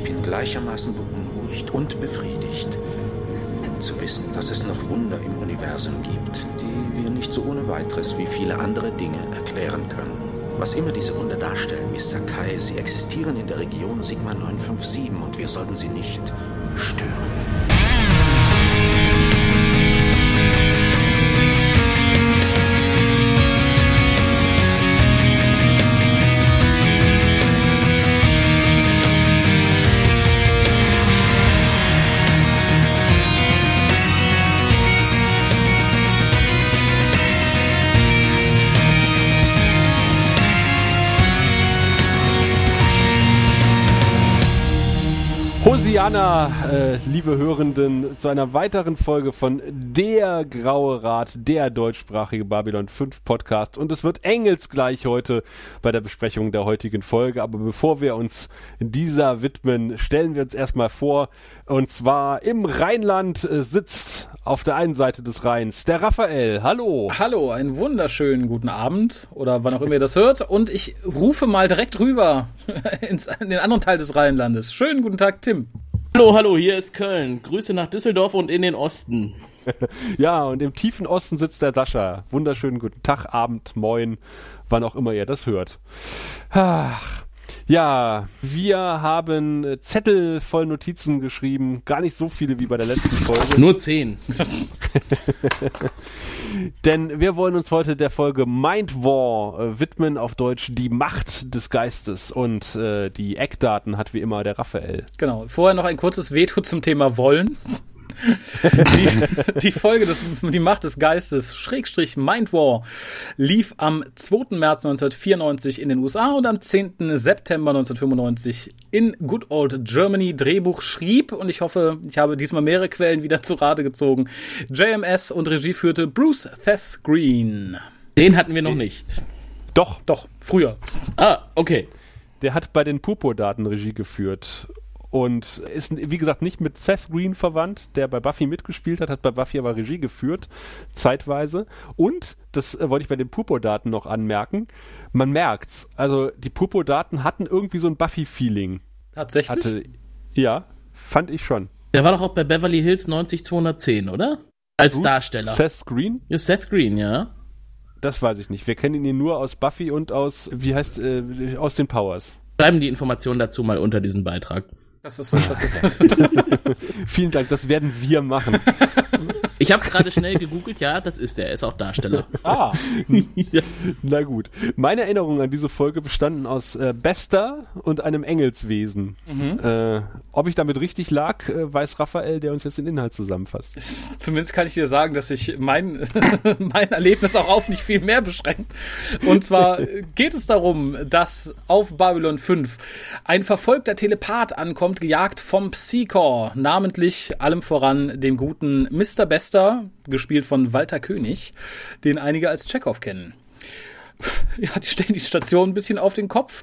ich bin gleichermaßen beunruhigt und befriedigt. Zu wissen, dass es noch Wunder im Universum gibt, die wir nicht so ohne weiteres wie viele andere Dinge erklären können. Was immer diese Wunder darstellen, Miss Sakai, sie existieren in der Region Sigma 957 und wir sollten sie nicht stören. Hosianna, äh, liebe Hörenden, zu einer weiteren Folge von Der Graue Rat, der deutschsprachige Babylon 5 Podcast. Und es wird engelsgleich heute bei der Besprechung der heutigen Folge. Aber bevor wir uns dieser widmen, stellen wir uns erstmal vor. Und zwar im Rheinland äh, sitzt auf der einen Seite des Rheins der Raphael. Hallo. Hallo, einen wunderschönen guten Abend oder wann auch immer ihr das hört. Und ich rufe mal direkt rüber in den anderen Teil des Rheinlandes. Schönen guten Tag, Tim. Hallo, hallo, hier ist Köln. Grüße nach Düsseldorf und in den Osten. ja, und im tiefen Osten sitzt der Sascha. Wunderschönen guten Tag, Abend, Moin, wann auch immer ihr das hört. Ach, ja, wir haben Zettel voll Notizen geschrieben. Gar nicht so viele wie bei der letzten Folge. Nur zehn. Denn wir wollen uns heute der Folge Mind War äh, widmen, auf Deutsch die Macht des Geistes. Und äh, die Eckdaten hat wie immer der Raphael. Genau. Vorher noch ein kurzes Veto zum Thema Wollen die, die, Folge des, die Macht des Geistes, Schrägstrich Mind War, lief am 2. März 1994 in den USA und am 10. September 1995 in Good Old Germany. Drehbuch schrieb, und ich hoffe, ich habe diesmal mehrere Quellen wieder zu Rate gezogen, JMS und Regie führte Bruce Thess Green. Den hatten wir noch nicht. Doch, doch, früher. Ah, okay. Der hat bei den Pupo-Daten Regie geführt und ist, wie gesagt, nicht mit Seth Green verwandt, der bei Buffy mitgespielt hat, hat bei Buffy aber Regie geführt, zeitweise. Und, das äh, wollte ich bei den Pupo-Daten noch anmerken, man merkt's. Also, die Pupo-Daten hatten irgendwie so ein Buffy-Feeling. Tatsächlich? Hatte, ja, fand ich schon. Der war doch auch bei Beverly Hills 90210, oder? Als Bruce Darsteller. Seth Green? Ja, Seth Green, ja. Das weiß ich nicht. Wir kennen ihn nur aus Buffy und aus, wie heißt, äh, aus den Powers. Schreiben die Informationen dazu mal unter diesen Beitrag. Das ist, das ist, Vielen Dank, das werden wir machen. Ich habe es gerade schnell gegoogelt, ja, das ist er, er ist auch Darsteller. Ah. ja. Na gut. Meine Erinnerungen an diese Folge bestanden aus äh, Bester und einem Engelswesen. Mhm. Äh, ob ich damit richtig lag, äh, weiß Raphael, der uns jetzt den Inhalt zusammenfasst. Zumindest kann ich dir sagen, dass sich mein, mein Erlebnis auch auf nicht viel mehr beschränkt. Und zwar geht es darum, dass auf Babylon 5 ein verfolgter Telepath ankommt, gejagt vom Psychor, namentlich allem voran dem guten Mr. Bester Meister, gespielt von Walter König, den einige als Chekhov kennen. Ja, die stellen die Station ein bisschen auf den Kopf,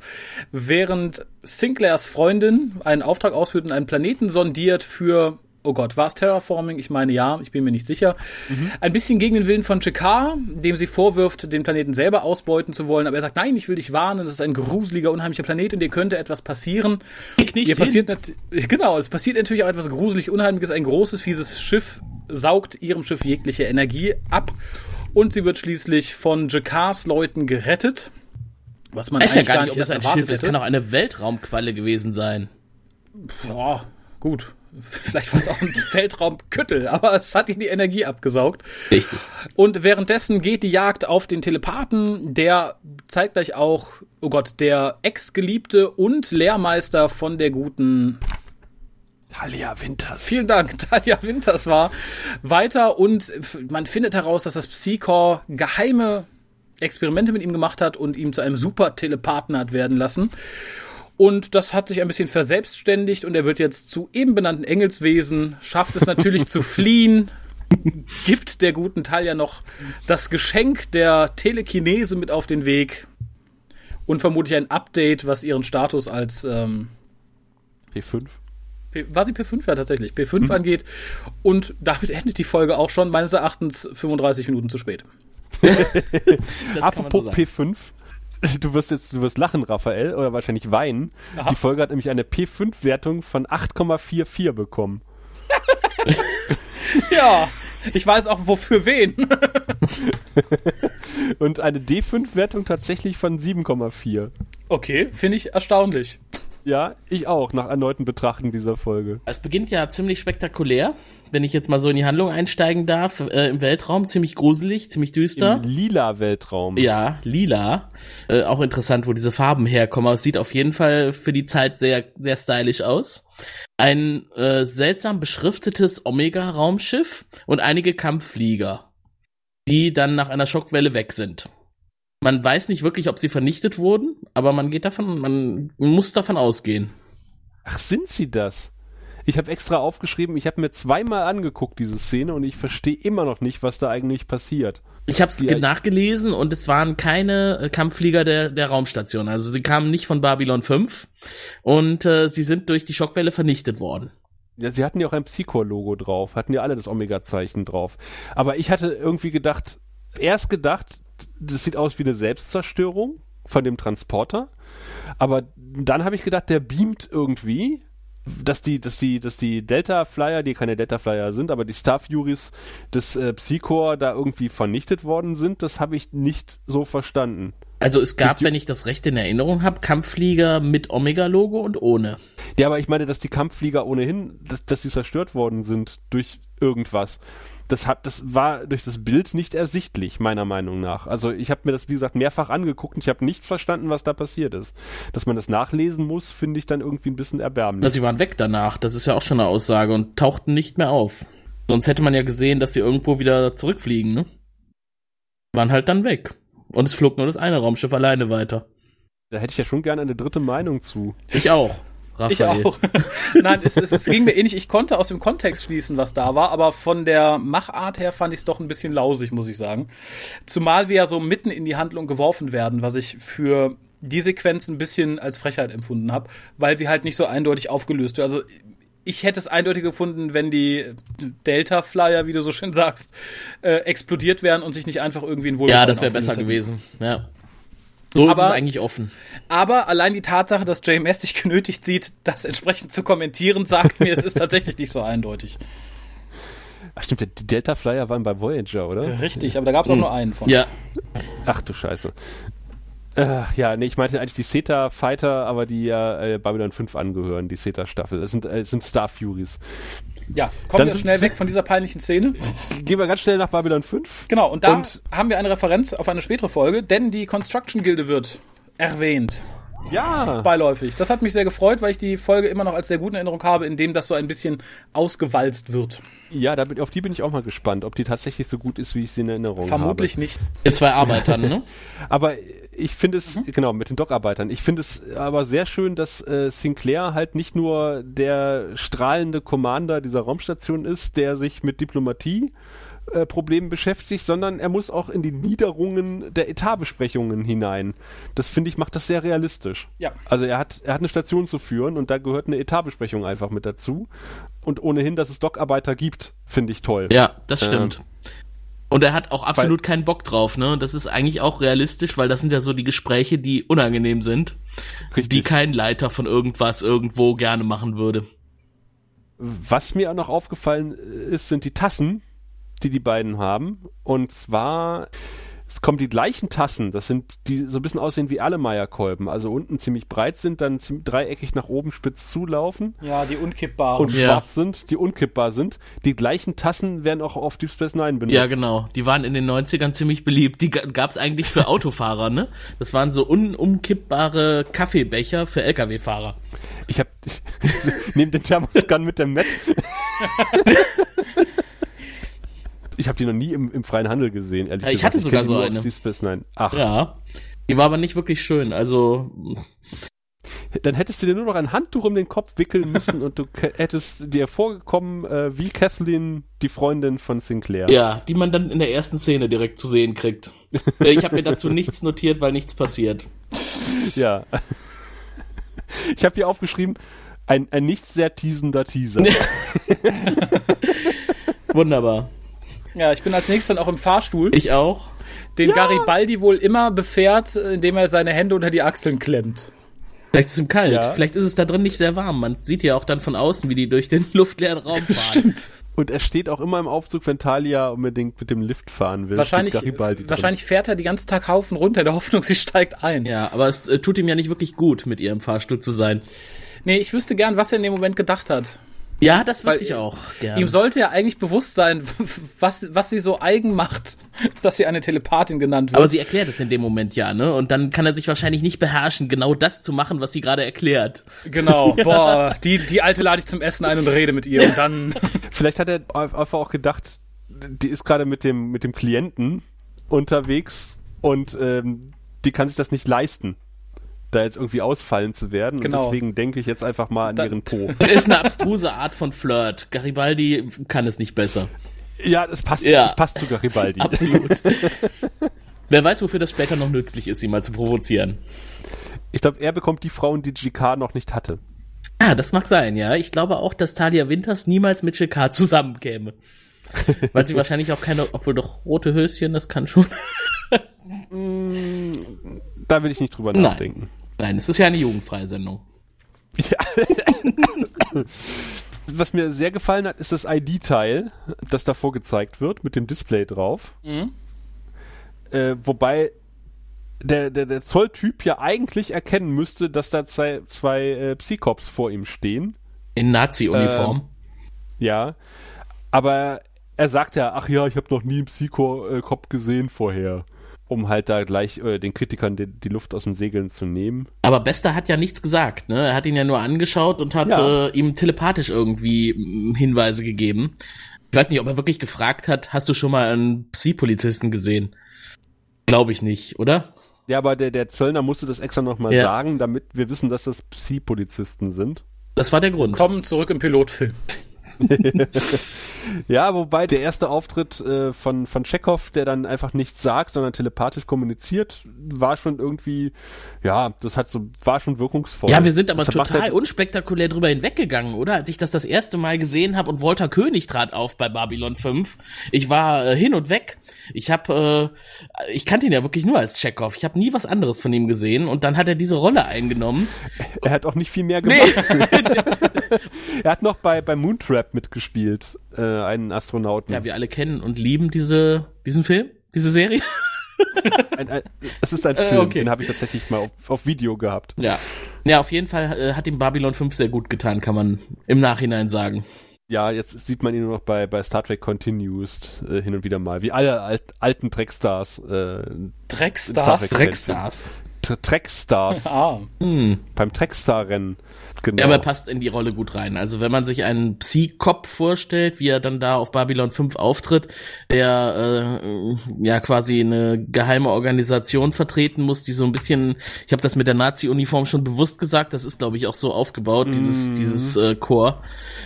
während Sinclairs Freundin einen Auftrag ausführt und einen Planeten sondiert für oh Gott, war es Terraforming? Ich meine ja, ich bin mir nicht sicher. Mhm. Ein bisschen gegen den Willen von Jakar, dem sie vorwirft, den Planeten selber ausbeuten zu wollen. Aber er sagt, nein, ich will dich warnen, das ist ein gruseliger, unheimlicher Planet und dir könnte etwas passieren. Ich nicht Ihr passiert genau, es passiert natürlich auch etwas gruselig, unheimliches. Ein großes, fieses Schiff saugt ihrem Schiff jegliche Energie ab und sie wird schließlich von Jakars Leuten gerettet. Was man weiß eigentlich ja gar nicht, ob es ein Schiff ist. Es kann auch eine Weltraumqualle gewesen sein. Ja, gut. Vielleicht war es auch ein Weltraumküttel, aber es hat ihm die Energie abgesaugt. Richtig. Und währenddessen geht die Jagd auf den Telepathen, der zeitgleich auch, oh Gott, der Ex-Geliebte und Lehrmeister von der guten Talia Winters. Vielen Dank, Talia Winters war weiter und man findet heraus, dass das Psychor geheime Experimente mit ihm gemacht hat und ihm zu einem super Telepathen hat werden lassen. Und das hat sich ein bisschen verselbstständigt und er wird jetzt zu eben benannten Engelswesen, schafft es natürlich zu fliehen, gibt der guten Talia noch das Geschenk der Telekinese mit auf den Weg und vermutlich ein Update, was ihren Status als ähm, P5 P war sie P5 ja tatsächlich, P5 mhm. angeht. Und damit endet die Folge auch schon, meines Erachtens 35 Minuten zu spät. Apropos so P5. Du wirst jetzt, du wirst lachen, Raphael, oder wahrscheinlich weinen. Aha. Die Folge hat nämlich eine P5-Wertung von 8,44 bekommen. Ja, ich weiß auch wofür wen. Und eine D5-Wertung tatsächlich von 7,4. Okay, finde ich erstaunlich. Ja, ich auch, nach erneuten Betrachten dieser Folge. Es beginnt ja ziemlich spektakulär, wenn ich jetzt mal so in die Handlung einsteigen darf. Äh, Im Weltraum ziemlich gruselig, ziemlich düster. Im lila Weltraum. Ja, lila. Äh, auch interessant, wo diese Farben herkommen. Aber es sieht auf jeden Fall für die Zeit sehr, sehr stylisch aus. Ein äh, seltsam beschriftetes Omega-Raumschiff und einige Kampfflieger, die dann nach einer Schockwelle weg sind. Man weiß nicht wirklich, ob sie vernichtet wurden, aber man geht davon, man muss davon ausgehen. Ach, sind sie das? Ich habe extra aufgeschrieben, ich habe mir zweimal angeguckt, diese Szene, und ich verstehe immer noch nicht, was da eigentlich passiert. Ich habe es nachgelesen und es waren keine äh, Kampfflieger der, der Raumstation. Also sie kamen nicht von Babylon 5 und äh, sie sind durch die Schockwelle vernichtet worden. Ja, sie hatten ja auch ein Psychor-Logo drauf, hatten ja alle das Omega-Zeichen drauf. Aber ich hatte irgendwie gedacht, erst gedacht, das sieht aus wie eine Selbstzerstörung von dem Transporter. Aber dann habe ich gedacht, der beamt irgendwie, dass die, dass die, dass die Delta Flyer, die keine Delta Flyer sind, aber die Star Furies des äh, Psychor da irgendwie vernichtet worden sind, das habe ich nicht so verstanden. Also es gab, wenn ich das recht in Erinnerung habe, Kampfflieger mit Omega-Logo und ohne. Ja, aber ich meine, dass die Kampfflieger ohnehin, dass, dass sie zerstört worden sind durch irgendwas. Das hat, das war durch das Bild nicht ersichtlich, meiner Meinung nach. Also ich habe mir das, wie gesagt, mehrfach angeguckt und ich habe nicht verstanden, was da passiert ist. Dass man das nachlesen muss, finde ich dann irgendwie ein bisschen erbärmlich. Na, sie waren weg danach, das ist ja auch schon eine Aussage und tauchten nicht mehr auf. Sonst hätte man ja gesehen, dass sie irgendwo wieder zurückfliegen, ne? Waren halt dann weg. Und es flog nur das eine Raumschiff alleine weiter. da hätte ich ja schon gerne eine dritte Meinung zu. Ich auch. Ich Raphael. auch. Nein, es, es, es ging mir ähnlich. Ich konnte aus dem Kontext schließen, was da war, aber von der Machart her fand ich es doch ein bisschen lausig, muss ich sagen. Zumal wir ja so mitten in die Handlung geworfen werden, was ich für die Sequenz ein bisschen als Frechheit empfunden habe, weil sie halt nicht so eindeutig aufgelöst wird. Also ich hätte es eindeutig gefunden, wenn die Delta Flyer, wie du so schön sagst, äh, explodiert wären und sich nicht einfach irgendwie in Wohlgefallen Ja, das wäre besser hätten. gewesen. Ja. So ist Aber- es eigentlich offen. Aber allein die Tatsache, dass JMS sich genötigt sieht, das entsprechend zu kommentieren, sagt mir, es ist tatsächlich nicht so eindeutig. Ach stimmt, die Delta Flyer waren bei Voyager, oder? Richtig, aber da gab es auch nur einen von. Ja, Ach du Scheiße. Äh, ja, nee, ich meinte eigentlich die Theta Fighter, aber die ja äh, Babylon 5 angehören, die Theta Staffel. Das sind, äh, sind Star Furies. Ja, kommen Dann wir sind- schnell weg von dieser peinlichen Szene. Gehen wir ganz schnell nach Babylon 5. Genau, und da Und- haben wir eine Referenz auf eine spätere Folge, denn die Construction Gilde wird erwähnt. Ja. Beiläufig. Das hat mich sehr gefreut, weil ich die Folge immer noch als sehr gute Erinnerung habe, in dem das so ein bisschen ausgewalzt wird. Ja, da bin, auf die bin ich auch mal gespannt, ob die tatsächlich so gut ist, wie ich sie in Erinnerung Vermutlich nicht. mit zwei Arbeitern, ne? habe. Aber ich finde es, genau, mit den Dockarbeitern. Ich finde es aber sehr schön, dass äh, Sinclair halt nicht nur der strahlende Commander dieser Raumstation ist, der sich mit Diplomatie äh, Problemen beschäftigt, sondern er muss auch in die Niederungen der Etatbesprechungen hinein. Das finde ich macht das sehr realistisch. Ja. Also er hat er hat eine Station zu führen und da gehört eine Etatbesprechung einfach mit dazu. Und ohnehin, dass es Dockarbeiter gibt, finde ich toll. Ja, das stimmt. Und er hat auch absolut keinen Bock drauf, ne? Das ist eigentlich auch realistisch, weil das sind ja so die Gespräche, die unangenehm sind, die Richtig. kein Leiter von irgendwas irgendwo gerne machen würde. Was mir auch noch aufgefallen ist, sind die Tassen, die die beiden haben. Und zwar, es kommen die gleichen Tassen. Das sind die so ein bisschen aussehen wie Allemeierkolben. Also unten ziemlich breit sind, dann dreieckig nach oben spitz zulaufen Ja, die unkippbaren. und Ja. schwarz sind, die unkippbar sind. Die gleichen Tassen werden auch auf Deep Space Nine benutzt. Ja, genau. Die waren in den 90ern ziemlich beliebt. Die ga- gab's eigentlich für Autofahrer, ne? Das waren so unumkippbare Kaffeebecher für Lkw-Fahrer. Ich habe neben den Thermoskan mit dem Met. ich habe die noch nie im, im freien Handel gesehen, ehrlich Ja, ich gesagt. hatte sogar kenn die so eine. Deep Space Nine. Ach, Ja. Die war aber nicht wirklich schön. Also, dann hättest du dir nur noch ein Handtuch um den Kopf wickeln müssen und du hättest dir vorgekommen äh, wie Kathleen, die Freundin von Sinclair. ja, die man dann in der ersten Szene direkt zu sehen kriegt. Äh, ich habe mir dazu nichts notiert, weil nichts passiert. ja. Ich habe hier aufgeschrieben, ein, ein nicht sehr teasender Teaser. Wunderbar. Ja, ich bin als nächstes dann auch im Fahrstuhl. Ich auch. den Garibaldi wohl immer befährt, indem er seine Hände unter die Achseln klemmt. Vielleicht ist es ihm kalt. Ja. Vielleicht ist es da drin nicht sehr warm. Man sieht ja auch dann von außen, wie die durch den luftleeren Raum fahren. Stimmt. Und er steht auch immer im Aufzug, wenn Talia unbedingt mit dem Lift fahren will. Wahrscheinlich, wahrscheinlich fährt er die ganzen Tag Haufen runter in der Hoffnung, sie steigt ein. Ja, aber es äh, tut ihm ja nicht wirklich gut, mit ihr im Fahrstuhl zu sein. Nee, ich wüsste gern, was er in dem Moment gedacht hat. Ja, das wüsste ich auch gerne. Ihm sollte ja eigentlich bewusst sein, was, was sie so eigen macht, dass sie eine Telepathin genannt wird. aber sie erklärt es in dem Moment ja, ne? Und dann kann er sich wahrscheinlich nicht beherrschen, genau das zu machen, was sie gerade erklärt. genau, boah, die, die alte lade ich zum Essen ein und rede mit ihr und dann. Vielleicht hat er einfach auch gedacht, die ist gerade mit dem, mit dem Klienten unterwegs und ähm, die kann sich das nicht leisten, da jetzt irgendwie ausfallen zu werden. Genau. Und deswegen denke ich jetzt einfach mal an Da- ihren Po. Das ist eine abstruse Art von Flirt. Garibaldi kann es nicht besser. Ja, es passt, Ja. es passt zu Garibaldi. Absolut. Wer weiß, wofür das später noch nützlich ist, sie mal zu provozieren. Ich glaube, er bekommt die Frauen, die GK noch nicht hatte. Ah, das mag sein, ja. Ich glaube auch, dass Talia Winters niemals mit Shikar zusammenkäme. Weil sie wahrscheinlich auch keine, obwohl doch rote Höschen, das kann schon. Da will ich nicht drüber Nein. nachdenken. Nein, es ist ja eine jugendfreie Sendung. Ja. Was mir sehr gefallen hat, ist das ID-Teil, das davor gezeigt wird, mit dem Display drauf. Mhm. Äh, wobei der, der, der Zolltyp ja eigentlich erkennen müsste, dass da zwei, zwei äh, Psychops vor ihm stehen. In Nazi-Uniform. Ja. Aber er sagt ja, ach ja, ich habe noch nie einen Psycho-Cop gesehen vorher. Um halt da gleich äh, den Kritikern die, die Luft aus den Segeln zu nehmen. Aber Bester hat ja nichts gesagt, ne? Er hat ihn ja nur angeschaut und hat Ja. äh, ihm telepathisch irgendwie Hinweise gegeben. Ich weiß nicht, ob er wirklich gefragt hat, hast du schon mal einen Psi-Polizisten gesehen? Glaube ich nicht, oder? Ja, aber der, der Zöllner musste das extra nochmal Ja. sagen, damit wir wissen, dass das Psi-Polizisten sind. Das war der Grund. Kommen zurück im Pilotfilm. Ja, wobei der erste Auftritt äh, von, von Chekhov, der dann einfach nichts sagt, sondern telepathisch kommuniziert, war schon irgendwie, ja, das hat so, war schon wirkungsvoll. Ja, wir sind aber Das total halt- unspektakulär drüber hinweggegangen, oder? Als ich das das erste Mal gesehen habe und Walter König trat auf bei Babylon 5. Ich war äh, hin und weg. Ich habe, äh, ich kannte ihn ja wirklich nur als Chekhov. Ich habe nie was anderes von ihm gesehen und dann hat er diese Rolle eingenommen. Er hat auch nicht viel mehr gemacht. er hat noch bei, bei Moontrap mitgespielt, äh, einen Astronauten. Ja, wir alle kennen und lieben diese, diesen Film, diese Serie. ein, ein, es ist ein Äh, Film, okay. den habe ich tatsächlich mal auf, auf Video gehabt. Ja. Ja, auf jeden Fall äh, hat ihm Babylon 5 sehr gut getan, kann man im Nachhinein sagen. Ja, jetzt sieht man ihn nur noch bei, bei Star Trek Continuous äh, hin und wieder mal, wie alle alt, alten Trackstars. Äh, Dreckstars. Trek- Dreckstars. Tr- Trackstars Ah, Hm. beim Trackstar-Rennen. Genau. Ja, aber er passt in die Rolle gut rein. Also wenn man sich einen Psy-Cop vorstellt, wie er dann da auf Babylon 5 auftritt, der äh, ja quasi eine geheime Organisation vertreten muss, die so ein bisschen, ich habe das mit der Nazi-Uniform schon bewusst gesagt, das ist glaube ich auch so aufgebaut, dieses, dieses äh, Chor.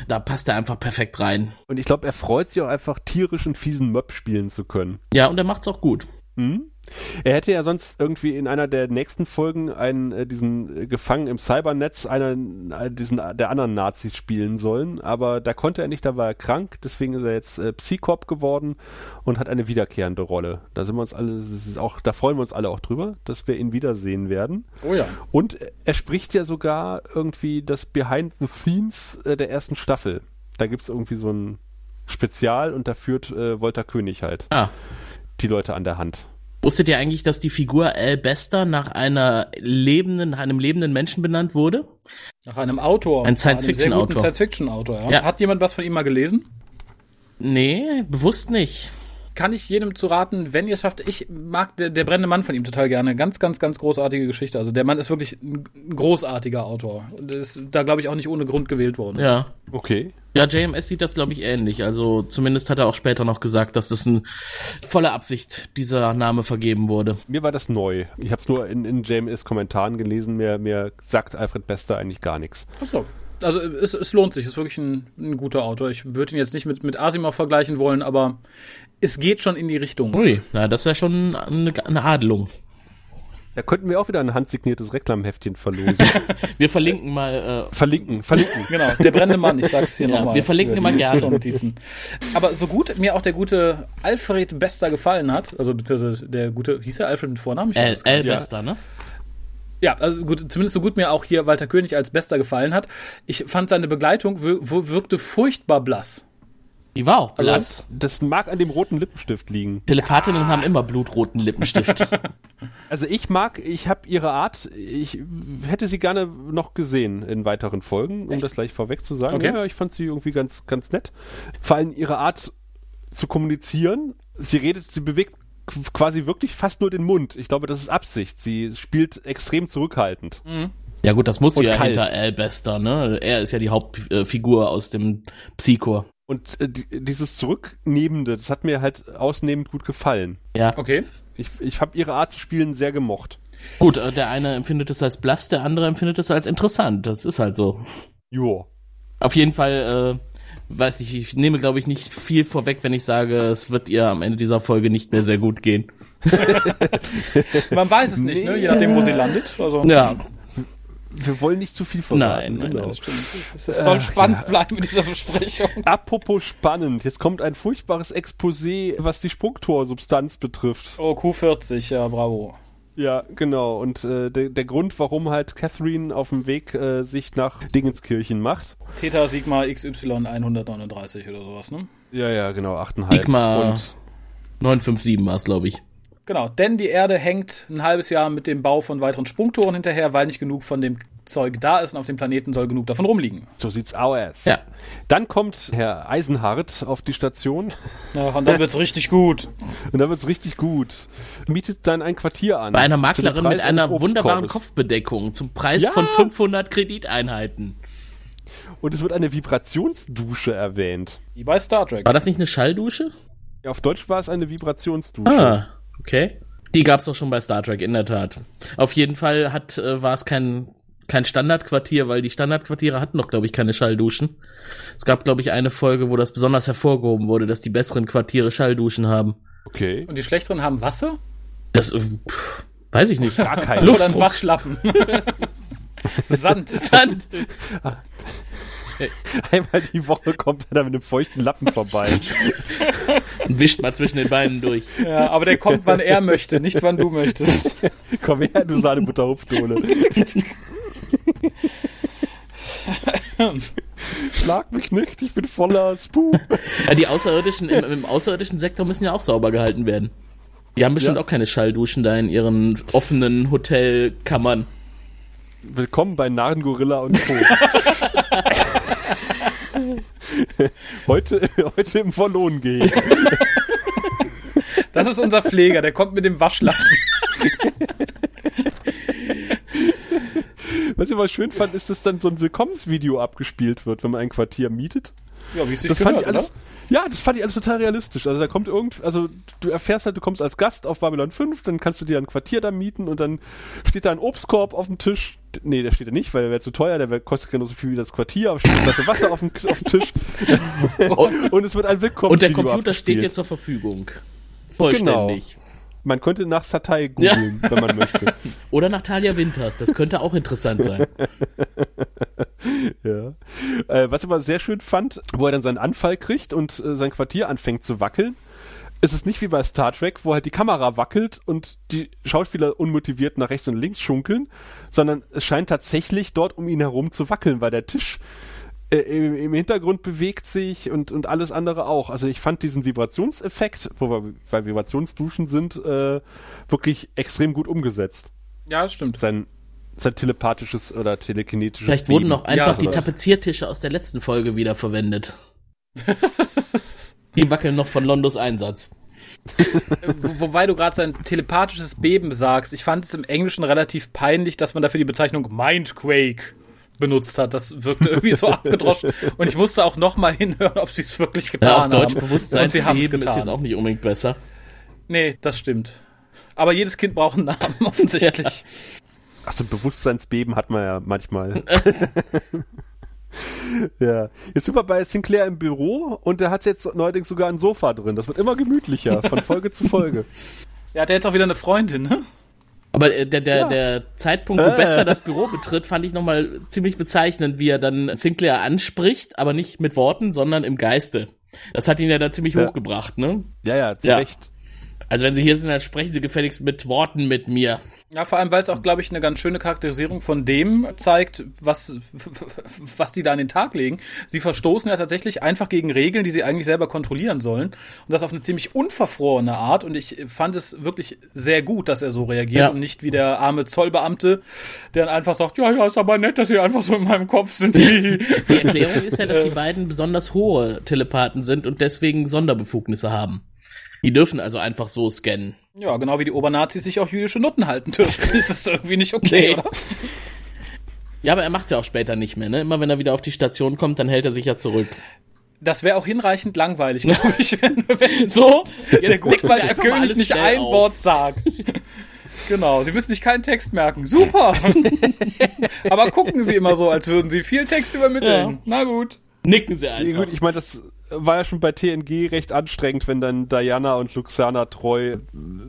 Da passt er einfach perfekt rein. und ich glaube, er freut sich auch einfach, tierischen, fiesen Möb spielen zu können. Ja, und er macht's auch gut. Mhm. Er hätte ja sonst irgendwie in einer der nächsten Folgen einen, äh, diesen äh, Gefangen im Cybernetz, einen, äh, diesen, äh, der anderen Nazis spielen sollen, aber da konnte er nicht, da war er krank, deswegen ist er jetzt äh, Psychop geworden und hat eine wiederkehrende Rolle. Da sind wir uns alle, auch, da freuen wir uns alle auch drüber, dass wir ihn wiedersehen werden. oh ja. Und er spricht ja sogar irgendwie das Behind the Scenes äh, der ersten Staffel. Da gibt's irgendwie so ein Spezial und da führt äh, Wolter König halt Ah. die Leute an der Hand. Wusstet ihr eigentlich, dass die Figur Al Bester nach einer lebenden, nach einem lebenden Menschen benannt wurde? Nach einem Autor. Ein Science-Fiction-Autor. guten Science-Fiction-Autor, ja. Ja. Hat jemand was von ihm mal gelesen? Nee, bewusst nicht. Kann ich jedem zu raten, wenn ihr es schafft. Ich mag der, der brennende Mann von ihm total gerne. Ganz, ganz, ganz großartige Geschichte. Also der Mann ist wirklich ein ein großartiger Autor. Und ist da, glaube ich, auch nicht ohne Grund gewählt worden. Ja. Okay. Ja, JMS sieht das, glaube ich, ähnlich. Also zumindest hat er auch später noch gesagt, dass das eine volle Absicht dieser Name vergeben wurde. Mir war das neu. Ich habe es nur in, in JMS Kommentaren gelesen. Mir, mir sagt Alfred Bester eigentlich gar nichts. Achso. Also es, es lohnt sich, ist wirklich ein, ein guter Autor. Ich würde ihn jetzt nicht mit, mit Asimov vergleichen wollen, aber es geht schon in die Richtung. Ui, na, das ist ja schon eine, eine Adelung. Da könnten wir auch wieder ein handsigniertes Reklamheftchen verlosen. Wir verlinken mal. Äh, verlinken, verlinken. Genau, der brennende Mann, ich sag's hier ja, nochmal. Wir verlinken immer gerne. Notizen. Aber so gut mir auch der gute Alfred Bester gefallen hat, also beziehungsweise der gute, hieß er Alfred mit Vornamen? L, L Bester, ne? Ja, also gut, zumindest so gut mir auch hier Walter König als Bester gefallen hat. Ich fand seine Begleitung wirkte furchtbar blass. Die war auch blass. Also, das mag an dem roten Lippenstift liegen. Telepathinnen haben immer blutroten Lippenstift. also ich mag, ich habe ihre Art, ich hätte sie gerne noch gesehen in weiteren Folgen, um Echt? das gleich vorweg zu sagen. Okay. Ja, ich fand sie irgendwie ganz, ganz nett. Vor allem ihre Art zu kommunizieren. Sie redet, sie bewegt quasi wirklich fast nur den Mund. Ich glaube, das ist Absicht. Sie spielt extrem zurückhaltend. Mhm. Ja gut, das muss sie ja kalt. hinter Al Bester, ne? Er ist ja die Hauptfigur aus dem Psychor. Und äh, dieses Zurücknehmende, das hat mir halt ausnehmend gut gefallen. Ja. Okay. Ich, ich habe ihre Art zu spielen sehr gemocht. Gut, äh, der eine empfindet es als blass, der andere empfindet es als interessant. Das ist halt so. Jo. Auf jeden Fall, äh, weiß ich, ich nehme, glaube ich, nicht viel vorweg, wenn ich sage, es wird ihr am Ende dieser Folge nicht mehr sehr gut gehen. Man weiß es nicht, nee. ne? Je nachdem, wo sie landet. Also. Ja wir wollen nicht zu viel verraten. Nein, nein, genau. das stimmt. Es soll Ach, spannend ja. bleiben in dieser Besprechung. Apropos spannend, jetzt kommt ein furchtbares Exposé, was die Sprungtorsubstanz betrifft. Oh, Q40, ja, bravo. Ja, genau. Und äh, der, der Grund, warum halt Catherine auf dem Weg äh, sich nach Dingenskirchen macht. Theta Sigma XY 139 oder sowas, ne? Ja, ja, genau, 8,5. Sigma und 957 war es, glaube ich. Genau, denn die Erde hängt ein halbes Jahr mit dem Bau von weiteren Sprungtoren hinterher, weil nicht genug von dem Zeug da ist und auf dem Planeten soll genug davon rumliegen. So sieht's aus. Ja. Dann kommt Herr Eisenhardt auf die Station. Ja, und dann wird's richtig gut. Und dann wird's richtig gut. Mietet dann ein Quartier an. Bei einer Maklerin mit einer wunderbaren Kopfbedeckung zum Preis ja. von 500 Krediteinheiten. Und es wird eine Vibrationsdusche erwähnt. Wie bei Star Trek. War das nicht eine Schalldusche? Ja, auf Deutsch war es eine Vibrationsdusche. Ah. Okay. Die gab es auch schon bei Star Trek, in der Tat. Auf jeden Fall hat, äh, war es kein, kein Standardquartier, weil die Standardquartiere hatten noch, glaube ich, keine Schallduschen. Es gab, glaube ich, eine Folge, wo das besonders hervorgehoben wurde, dass die besseren Quartiere Schallduschen haben. Okay. Und die schlechteren haben Wasser? Das, äh, pff, weiß ich nicht. Gar kein Luftdruck. Oder ein Waschlappen. Sand. Sand. Einmal die Woche kommt er da mit einem feuchten Lappen vorbei. Und wischt mal zwischen den Beinen durch. Ja, aber der kommt, wann er möchte, nicht wann du möchtest. Komm her, du Sahnebutter-Hupfdohle. Schlag mich nicht, ich bin voller Spoo. Ja, die Außerirdischen im, im, außerirdischen Sektor müssen ja auch sauber gehalten werden. Die haben bestimmt ja. auch keine Schallduschen da in ihren offenen Hotelkammern. Willkommen bei Narrengorilla und Co. heute, heute im Verlohn gehen. Das ist unser Pfleger, der kommt mit dem Waschlappen. Was ich aber schön fand, ist, dass dann so ein Willkommensvideo abgespielt wird, wenn man ein Quartier mietet. Ja, wie es sich das gehört, fand ich alles, Ja, das fand ich alles total realistisch. Also da kommt irgend, also du erfährst halt, du kommst als Gast auf Babylon 5, dann kannst du dir ein Quartier da mieten und dann steht da ein Obstkorb auf dem Tisch. Nee, der steht da nicht, weil der wäre zu teuer, der wär, kostet genauso viel wie das Quartier, aber steht eine Flasche Wasser auf dem, auf dem Tisch. und es wird ein Willkommensvideo Und der Computer abgespielt. steht dir zur Verfügung. Vollständig. Genau. Man könnte nach Satay googeln, ja. wenn man möchte. Oder nach Talia Winters, das könnte auch interessant sein. ja. Äh, was ich aber sehr schön fand, wo er dann seinen Anfall kriegt und äh, sein Quartier anfängt zu wackeln, ist es nicht wie bei Star Trek, wo halt die Kamera wackelt und die Schauspieler unmotiviert nach rechts und links schunkeln, sondern es scheint tatsächlich dort um ihn herum zu wackeln, weil der Tisch äh, im, im, Hintergrund bewegt sich und, und alles andere auch. Also ich fand diesen Vibrationseffekt, wo wir bei Vibrationsduschen sind, äh, wirklich extrem gut umgesetzt. Ja, das stimmt. Sein, sein telepathisches oder telekinetisches Vielleicht wurden noch einfach ja, die Tapeziertische aus der letzten Folge wieder verwendet. die wackeln noch von Londos Einsatz. Wobei du gerade sein telepathisches Beben sagst. Ich fand es im Englischen relativ peinlich, dass man dafür die Bezeichnung Mindquake benutzt hat. Das wirkte irgendwie so abgedroschen. Und ich musste auch nochmal hinhören, ob sie es wirklich getan haben. Ja, auf Deutsch Bewusstseinsheben ist jetzt auch nicht unbedingt besser. Nee, das stimmt. Aber jedes Kind braucht einen Namen, offensichtlich. Ja. Achso, Bewusstseinsbeben hat man ja manchmal. ja. Jetzt sind wir bei Sinclair im Büro und der hat jetzt neuerdings sogar ein Sofa drin. Das wird immer gemütlicher, von Folge zu Folge. Ja, der hat jetzt auch wieder eine Freundin, ne? Aber äh, der, der, Ja. der Zeitpunkt, wo Äh. Bester das Büro betritt, fand ich nochmal ziemlich bezeichnend, wie er dann Sinclair anspricht, aber nicht mit Worten, sondern im Geiste. Das hat ihn ja da ziemlich Ja. hochgebracht, ne? Ja, ja, zu Ja. Recht. Also wenn sie hier sind, dann sprechen sie gefälligst mit Worten mit mir. Ja, vor allem, weil es auch, glaube ich, eine ganz schöne Charakterisierung von dem zeigt, was, was die da an den Tag legen. Sie verstoßen ja tatsächlich einfach gegen Regeln, die sie eigentlich selber kontrollieren sollen. Und das auf eine ziemlich unverfrorene Art. Und ich fand es wirklich sehr gut, dass er so reagiert Ja. und nicht wie der arme Zollbeamte, der dann einfach sagt, ja, ja, ist aber nett, dass sie einfach so in meinem Kopf sind. Die Erklärung ist ja, dass die beiden besonders hohe Telepathen sind und deswegen Sonderbefugnisse haben. Die dürfen also einfach so scannen. Ja, genau wie die Obernazis sich auch jüdische Nutten halten dürfen. ist es irgendwie nicht okay, Nee. oder? Ja, aber er macht's ja auch später nicht mehr, ne? Immer wenn er wieder auf die Station kommt, dann hält er sich ja zurück. Das wäre auch hinreichend langweilig, glaube ich, wenn, wenn So, der jetzt einfach mal König alles nicht ein auf. Wort sagt. Genau, Sie müssen sich keinen Text merken. Super! Aber gucken Sie immer so, als würden Sie viel Text übermitteln. Ja. Na gut. Nicken sie Ja, einfach. gut, ich meine, das war ja schon bei TNG recht anstrengend, wenn dann Diana und Luxana treu äh,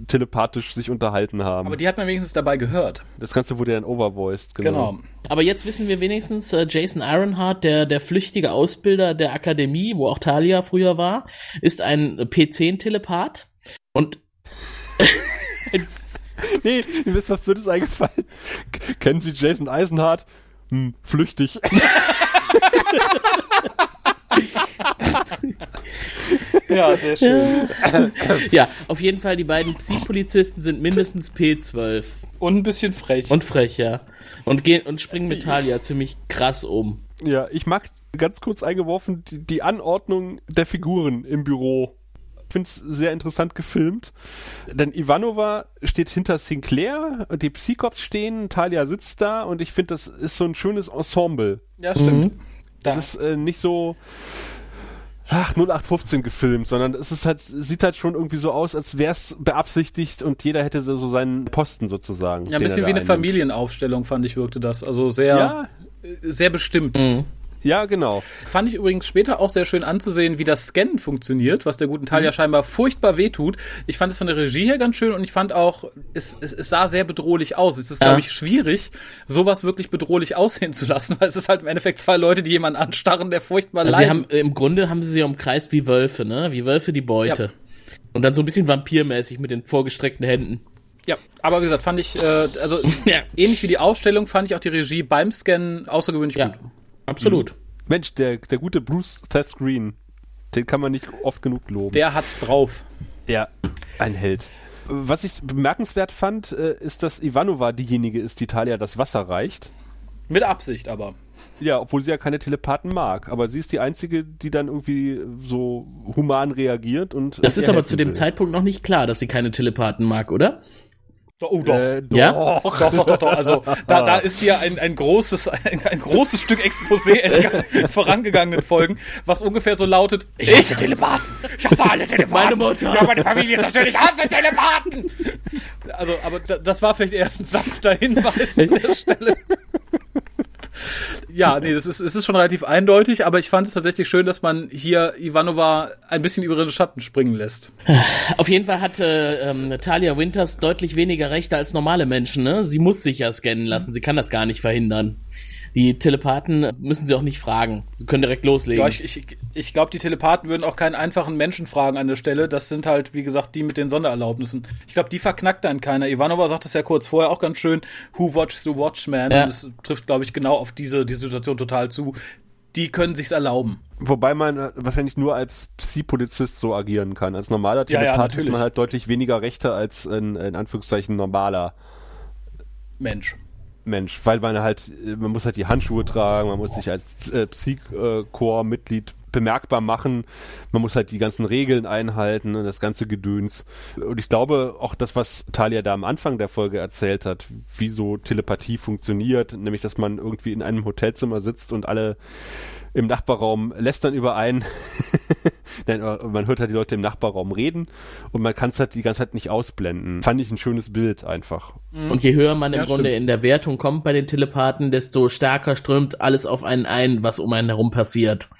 telepathisch sich unterhalten haben. Aber die hat man wenigstens dabei gehört. das Ganze wurde dann overvoiced, genau. Genau. Aber jetzt wissen wir wenigstens, äh, Jason Ironheart, der, der flüchtige Ausbilder der Akademie, wo auch Talia früher war, ist ein äh, P10-Telepath. Und Nee, mir ist was Blödes eingefallen. Kennen Sie Jason Eisenhardt? Hm, flüchtig. Ja, sehr schön. ja, auf jeden Fall, die beiden Psi-Polizisten sind mindestens P12. Und ein bisschen frech. Und frech, ja. Und gehen und springen mit Talia ziemlich krass um. Ja, ich mag ganz kurz eingeworfen die, die Anordnung der Figuren im Büro. Ich finde es sehr interessant gefilmt. Denn Ivanova steht hinter Sinclair und die Psychops stehen, Talia sitzt da und ich finde, das ist so ein schönes Ensemble. ja, stimmt. Das Da- ist äh, nicht so ach 0815 gefilmt, sondern es ist halt sieht halt schon irgendwie so aus, als wäre es beabsichtigt und jeder hätte so, seinen Posten sozusagen. ja, ein bisschen wie eine einnimmt. Familienaufstellung, fand ich, wirkte das. Also sehr, Ja, sehr bestimmt. Ja, genau. Fand ich übrigens später auch sehr schön anzusehen, wie das Scannen funktioniert, was der guten Talia Mhm. scheinbar furchtbar wehtut. Ich fand es von der Regie her ganz schön und ich fand auch, es, es, es sah sehr bedrohlich aus. Es ist, Ja. glaube ich, schwierig, sowas wirklich bedrohlich aussehen zu lassen, weil es ist halt im Endeffekt zwei Leute, die jemanden anstarren, der furchtbar Also sie leidet. haben, im Grunde haben sie sie umkreist wie Wölfe, ne? Wie Wölfe die Beute. Und dann so ein bisschen vampirmäßig mit den vorgestreckten Händen. Ja, aber wie gesagt, fand ich, äh, also Ja. ähnlich wie die Ausstellung, fand ich auch die Regie beim Scannen außergewöhnlich Ja, gut. Absolut. Mensch, der, der gute Bruce Seth Green, den kann man nicht oft genug loben. Der hat's drauf. ja, ein Held. Was ich bemerkenswert fand, äh, ist, dass Ivanova diejenige ist, die Talia das Wasser reicht. Mit Absicht aber. Ja, obwohl sie ja keine Telepathen mag. Aber sie ist die Einzige, die dann irgendwie so human reagiert und. Das ihr ist aber zu dem will. Zeitpunkt noch nicht klar, dass sie keine Telepathen mag, oder? Oh, doch. Äh, Ja? doch. Doch, doch, doch, doch. Also da, da ist dir ein, ein großes, ein, ein großes Stück Exposé in vorangegangenen Folgen, was ungefähr so lautet: Ich hasse Telepathen. Ich hasse alle Telepathen. Meine Mutter. Ich habe meine Familie zerstört. Ich hasse Telepathen. Also, aber da, das war vielleicht erst ein sanfter Hinweis an der Stelle. Ja, nee, das ist, es ist schon relativ eindeutig, aber ich fand es tatsächlich schön, dass man hier Ivanova ein bisschen über ihren Schatten springen lässt. Auf jeden Fall hatte ähm, Talia Winters deutlich weniger Rechte als normale Menschen, ne? Sie muss sich ja scannen lassen, sie kann das gar nicht verhindern. Die Telepathen müssen sie auch nicht fragen. Sie können direkt loslegen. Ja, ich, ich, ich glaube, die Telepathen würden auch keinen einfachen Menschen fragen an der Stelle. Das sind halt, wie gesagt, die mit den Sondererlaubnissen. Ich glaube, die verknackt dann keiner. Ivanova sagt das ja kurz vorher auch ganz schön. Who watches the Watchman? Ja. Und das trifft, glaube ich, genau auf diese, die Situation total zu. Die können sich's erlauben. Wobei man äh, wahrscheinlich nur als Psi-Polizist so agieren kann. Als normaler Ja, ja, Telepath hat natürlich. man halt deutlich weniger Rechte als ein, in Anführungszeichen normaler Mensch. Mensch, weil man halt, äh, man muss halt die Handschuhe tragen, man muss sich als äh, Psych-Core-Mitglied bemerkbar machen, man muss halt die ganzen Regeln einhalten und das ganze Gedöns. Und ich glaube, auch das, was Talia da am Anfang der Folge erzählt hat, wie so Telepathie funktioniert, nämlich, dass man irgendwie in einem Hotelzimmer sitzt und alle im Nachbarraum lästern über einen. Nein, man hört halt die Leute im Nachbarraum reden und man kann es halt die ganze Zeit nicht ausblenden. Fand ich ein schönes Bild einfach. Und je höher man im Ja, Grunde stimmt. in der Wertung kommt bei den Telepathen, desto stärker strömt alles auf einen ein, was um einen herum passiert.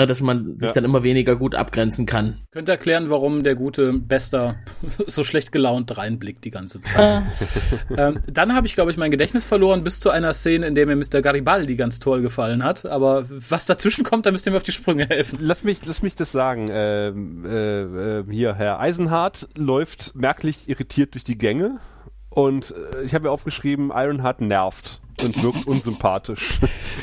Ne, dass man sich Ja. dann immer weniger gut abgrenzen kann. Könnte erklären, warum der gute Bester so schlecht gelaunt reinblickt die ganze Zeit. ähm, dann habe ich, glaube ich, mein Gedächtnis verloren bis zu einer Szene, in der mir Mr. Garibaldi ganz toll gefallen hat. Aber was dazwischen kommt, da müsst ihr mir auf die Sprünge helfen. Lass mich, lass mich das sagen. Ähm, äh, äh, hier, Herr Eisenhardt läuft merklich irritiert durch die Gänge und äh, ich habe mir aufgeschrieben, Ironheart nervt und wirkt unsympathisch.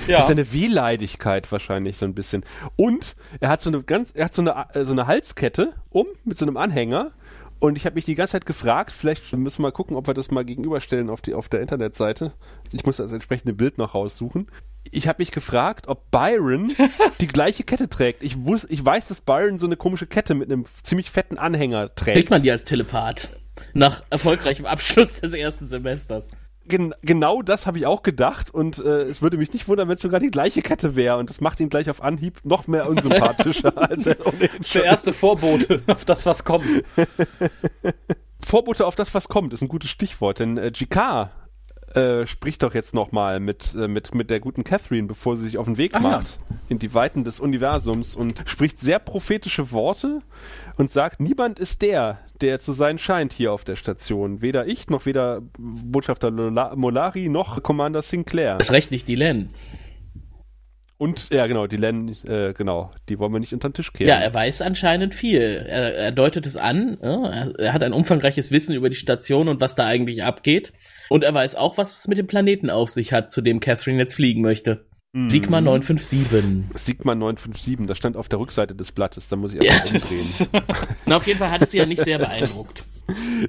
Ja. Durch seine Wehleidigkeit wahrscheinlich so ein bisschen. Und er hat so eine ganz, er hat so eine, äh, so eine Halskette um mit so einem Anhänger. Und ich habe mich die ganze Zeit gefragt, vielleicht müssen wir mal gucken, ob wir das mal gegenüberstellen auf, die, auf der Internetseite. Ich muss das entsprechende Bild noch raussuchen. Ich habe mich gefragt, ob Byron die gleiche Kette trägt. Ich, wus, ich weiß, dass Byron so eine komische Kette mit einem ziemlich fetten Anhänger trägt. Kriegt man die als Telepath? Nach erfolgreichem Abschluss des ersten Semesters. Gen genau das habe ich auch gedacht und äh, es würde mich nicht wundern, wenn es sogar die gleiche Kette wäre und das macht ihn gleich auf Anhieb noch mehr unsympathischer als er ohnehin Der erste Vorbote auf das, was kommt. Vorbote auf das, was kommt, ist ein gutes Stichwort, denn äh, GK äh, spricht doch jetzt nochmal mit, äh, mit, mit der guten Catherine, bevor sie sich auf den Weg Ach ja. macht in die Weiten des Universums und spricht sehr prophetische Worte und sagt, niemand ist der, der zu sein scheint hier auf der Station. Weder ich, noch weder Botschafter Lola Molari, noch Commander Sinclair. Das recht nicht die Len. Und, ja genau, die Len, äh, genau, die wollen wir nicht unter den Tisch kehren. Ja, er weiß anscheinend viel. Er, er deutet es an. Ja, er, er hat ein umfangreiches Wissen über die Station und was da eigentlich abgeht. Und er weiß auch, was es mit dem Planeten auf sich hat, zu dem Catherine jetzt fliegen möchte. Mhm. Sigma 957. Sigma 957, das stand auf der Rückseite des Blattes, da muss ich einfach umdrehen. Na, auf jeden Fall hat es sie ja nicht sehr beeindruckt.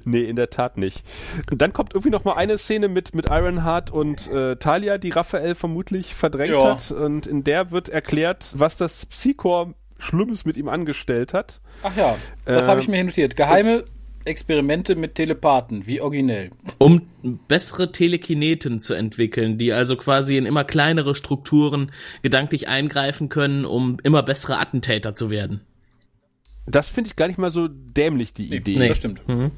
Nee, in der Tat nicht. Und dann kommt irgendwie noch mal eine Szene mit, mit Ironheart und äh, Talia, die Raphael vermutlich verdrängt Ja. hat. Und in der wird erklärt, was das Psychor Schlimmes mit ihm angestellt hat. Ach ja, das Ähm, habe ich mir hier notiert. Geheime Experimente mit Telepathen, wie originell. Um bessere Telekineten zu entwickeln, die also quasi in immer kleinere Strukturen gedanklich eingreifen können, um immer bessere Attentäter zu werden. Das finde ich gar nicht mal so dämlich, die Idee. Nee. Das stimmt. Mhm.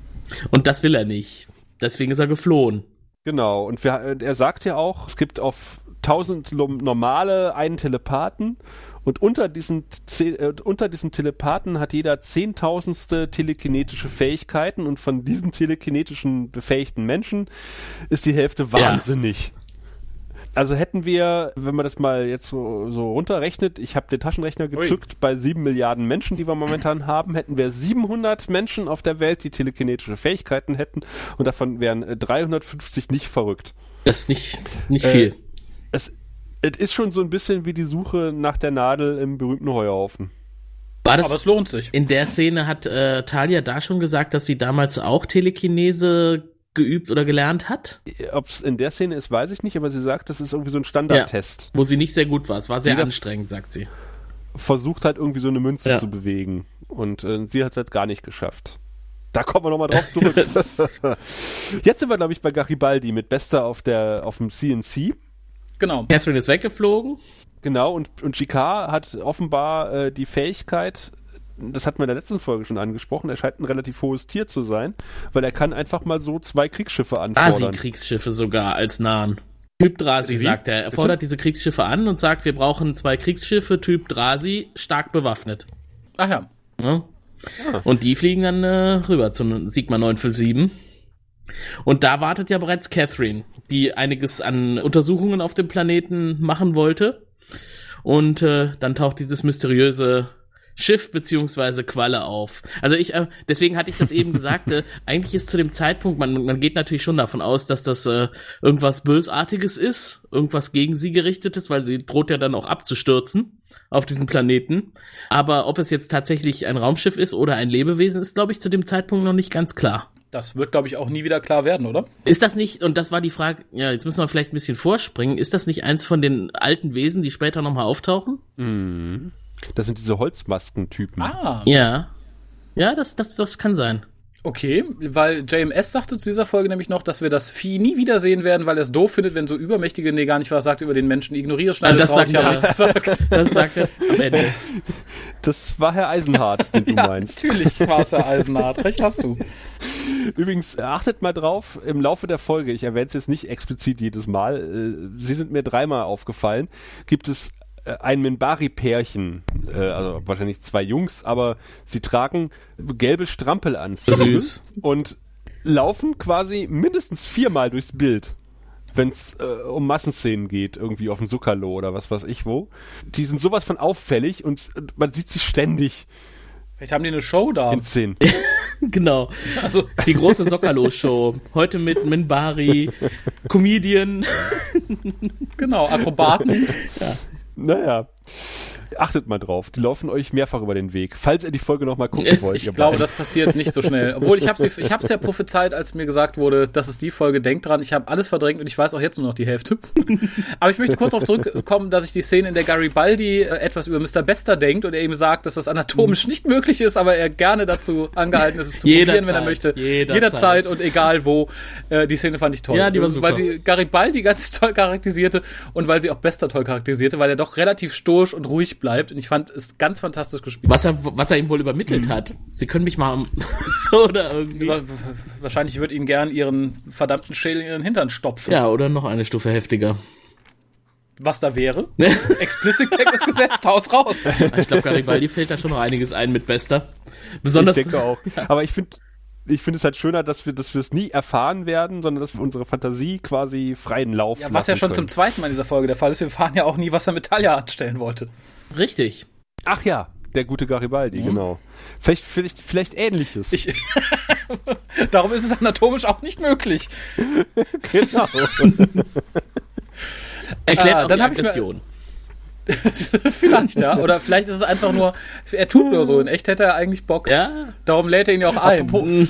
Und das will er nicht. Deswegen ist er geflohen. Genau, und wir, er sagt ja auch, es gibt auf 1000 lo- normale einen Telepathen und unter diesen, äh, unter diesen Telepathen hat jeder zehntausendste telekinetische Fähigkeiten und von diesen telekinetischen befähigten Menschen ist die Hälfte Ja. wahnsinnig. Also hätten wir, wenn man das mal jetzt so, so runterrechnet, ich habe den Taschenrechner gezückt, bei sieben Milliarden Menschen, die wir momentan haben, hätten wir 700 Menschen auf der Welt, die telekinetische Fähigkeiten hätten und davon wären äh, 350 nicht verrückt. Das ist nicht, nicht Äh, viel. Es, ist schon so ein bisschen wie die Suche nach der Nadel im berühmten Heuhaufen. War Aber es das lohnt sich. in der Szene hat äh, Talia da schon gesagt, dass sie damals auch Telekinese geübt oder gelernt hat, Ob es in der Szene ist, weiß ich nicht, aber sie sagt, das ist irgendwie so ein Standardtest. wo sie nicht sehr gut war. Es war sehr Jeder- anstrengend, sagt sie. Versucht halt irgendwie so eine Münze Ja. zu bewegen. Und äh, sie hat es halt gar nicht geschafft. Da kommen wir nochmal drauf zurück. Jetzt sind wir, glaube ich, bei Garibaldi mit Bester auf, der, auf dem CNC. Genau. Catherine ist weggeflogen. Genau, und, und Jicquard hat offenbar äh, die Fähigkeit, das hatten wir in der letzten Folge schon angesprochen, er scheint ein relativ hohes Tier zu sein, weil er kann einfach mal so zwei Kriegsschiffe anfordern. Drasi-Kriegsschiffe sogar als nahen. Typ Drasi, Wie? sagt er. Er fordert diese Kriegsschiffe an und sagt, wir brauchen zwei Kriegsschiffe, Typ Drasi, stark bewaffnet. Ach ja. Ja. Und die fliegen dann äh, rüber zu Sigma 957. Und da wartet ja bereits Catherine, die einiges an Untersuchungen auf dem Planeten machen wollte. Und äh, dann taucht dieses mysteriöse Schiff beziehungsweise Qualle auf. Also ich, äh, deswegen hatte ich das eben gesagt, äh, eigentlich ist zu dem Zeitpunkt, man, man geht natürlich schon davon aus, dass das äh, irgendwas Bösartiges ist, irgendwas gegen sie gerichtetes, weil sie droht ja dann auch abzustürzen auf diesem Planeten. Aber ob es jetzt tatsächlich ein Raumschiff ist oder ein Lebewesen, ist, glaube ich, zu dem Zeitpunkt noch nicht ganz klar. Das wird, glaube ich, auch nie wieder klar werden, oder? Ist das nicht, und das war die Frage, ja, jetzt müssen wir vielleicht ein bisschen vorspringen, ist das nicht eins von den alten Wesen, die später nochmal auftauchen? Mhm. Das sind diese Holzmaskentypen. Ah. Ja. Ja, das, das, das kann sein. Okay, weil JMS sagte zu dieser Folge nämlich noch, dass wir das Vieh nie wiedersehen werden, weil er es doof findet, wenn so übermächtige, nee, gar nicht was sagt über den Menschen. Ignoriere, schneide das raus, sagt ich habe er. nichts gesagt. Das sagt er am Ende. Das war Herr Eisenhardt, den du ja, meinst. natürlich war es Herr Eisenhardt. Recht hast du. Übrigens, achtet mal drauf, im Laufe der Folge, ich erwähne es jetzt nicht explizit jedes Mal, äh, sie sind mir dreimal aufgefallen, gibt es äh, ein Minbari-Pärchen, äh, also wahrscheinlich zwei Jungs, aber sie tragen gelbe Strampelanzüge Süß. und laufen quasi mindestens viermal durchs Bild. Wenn es äh, um Massenszenen geht, irgendwie auf dem Zuckerlo oder was weiß ich wo. Die sind sowas von auffällig und äh, man sieht sie ständig Vielleicht haben die eine Show da. in Szenen. Genau. Also die große Sockerlo-Show. Heute mit Minbari, Comedian. Genau, Akrobaten. Naja. Achtet mal drauf, die laufen euch mehrfach über den Weg. Falls ihr die Folge nochmal gucken wollt. Ich glaube, beiden. das passiert nicht so schnell. Obwohl, ich habe ich hab's ja prophezeit, als mir gesagt wurde, das ist die Folge, denkt dran. Ich habe alles verdrängt und ich weiß auch jetzt nur noch die Hälfte. Aber ich möchte kurz darauf zurückkommen, dass ich die Szene, in der Garibaldi äh, etwas über Mr. Bester denkt und er ihm sagt, dass das anatomisch nicht möglich ist, aber er gerne dazu angehalten ist, es zu probieren, wenn er möchte. jederzeit. Jederzeit und egal wo. Äh, die Szene fand ich toll. Ja, die war Also, Weil super. sie Garibaldi ganz toll charakterisierte und weil sie auch Bester toll charakterisierte, weil er doch relativ stoisch und ruhig bleibt. Und ich fand es ganz fantastisch gespielt. Was er, was er ihm wohl übermittelt hat. Sie können mich mal oder irgendwie. Wa- Wahrscheinlich wird ihn gern ihren verdammten Schädel in den Hintern stopfen. Ja, oder noch eine Stufe heftiger. Was da wäre? Explicit Tag ist gesetzt, Haus raus. Ich glaube, Garibaldi fällt da schon noch einiges ein mit Bester. Ich Besonders denke auch. Aber ich finde ich finde es halt schöner, dass wir, dass wir es nie erfahren werden, sondern dass wir unsere Fantasie quasi freien Lauf Ja, was ja schon können. zum zweiten Mal in dieser Folge der Fall ist. Wir erfahren ja auch nie, was er mit Talia anstellen wollte. Richtig. Ach ja, der gute Garibaldi, genau. Vielleicht, vielleicht, vielleicht ähnliches. Ich, darum ist es anatomisch auch nicht möglich. genau. Erklärt Ah, auch dann die Aggression. vielleicht, ja. Oder vielleicht ist es einfach nur, er tut nur so. In echt hätte er eigentlich Bock. Ja, Darum lädt er ihn ja auch ein. Apropos,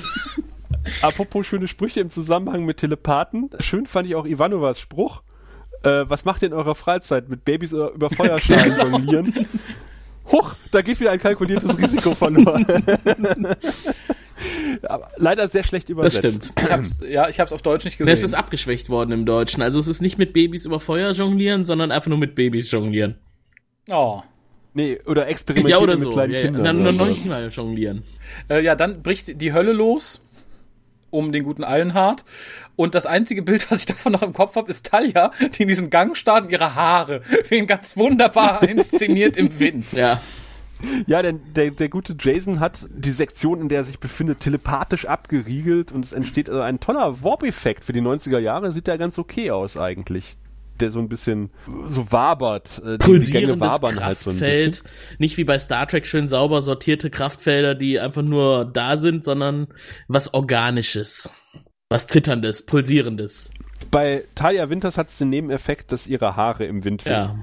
apropos schöne Sprüche im Zusammenhang mit Telepathen. Schön fand ich auch Ivanovas Spruch. Äh, was macht ihr in eurer Freizeit? Mit Babys über, über Feuerschalen jonglieren? Huch, da geht wieder ein kalkuliertes Risiko verloren. Aber leider sehr schlecht das übersetzt. stimmt. Ich hab's, ja, ich hab's auf Deutsch nicht gesehen. Das ist abgeschwächt worden im Deutschen. Also es ist nicht mit Babys über Feuer jonglieren, sondern einfach nur mit Babys jonglieren. oh. Nee, oder Ja, experimentieren oder mit so. kleinen Ja, ja. Kindern. Dann oder nur noch nicht mal jonglieren. Äh, ja, dann bricht die Hölle los um den guten Allenhard. Und das einzige Bild, was ich davon noch im Kopf habe, ist Talia, die in diesen Gang starrt und ihre Haare werden ganz wunderbar inszeniert im Wind. Ja. Ja, denn der, der gute Jason hat die Sektion, in der er sich befindet, telepathisch abgeriegelt und es entsteht also ein toller Warp-Effekt für die 90er Jahre. Sieht ja ganz okay aus eigentlich. Der so ein bisschen so wabert. Äh, Pulsierendes wabern halt so ein bisschen. Kraftfeld. Nicht wie bei Star Trek schön sauber sortierte Kraftfelder, die einfach nur da sind, sondern was Organisches. Was Zitterndes, Pulsierendes. Bei Talia Winters hat es den Nebeneffekt, dass ihre Haare im Wind wehen. Ja.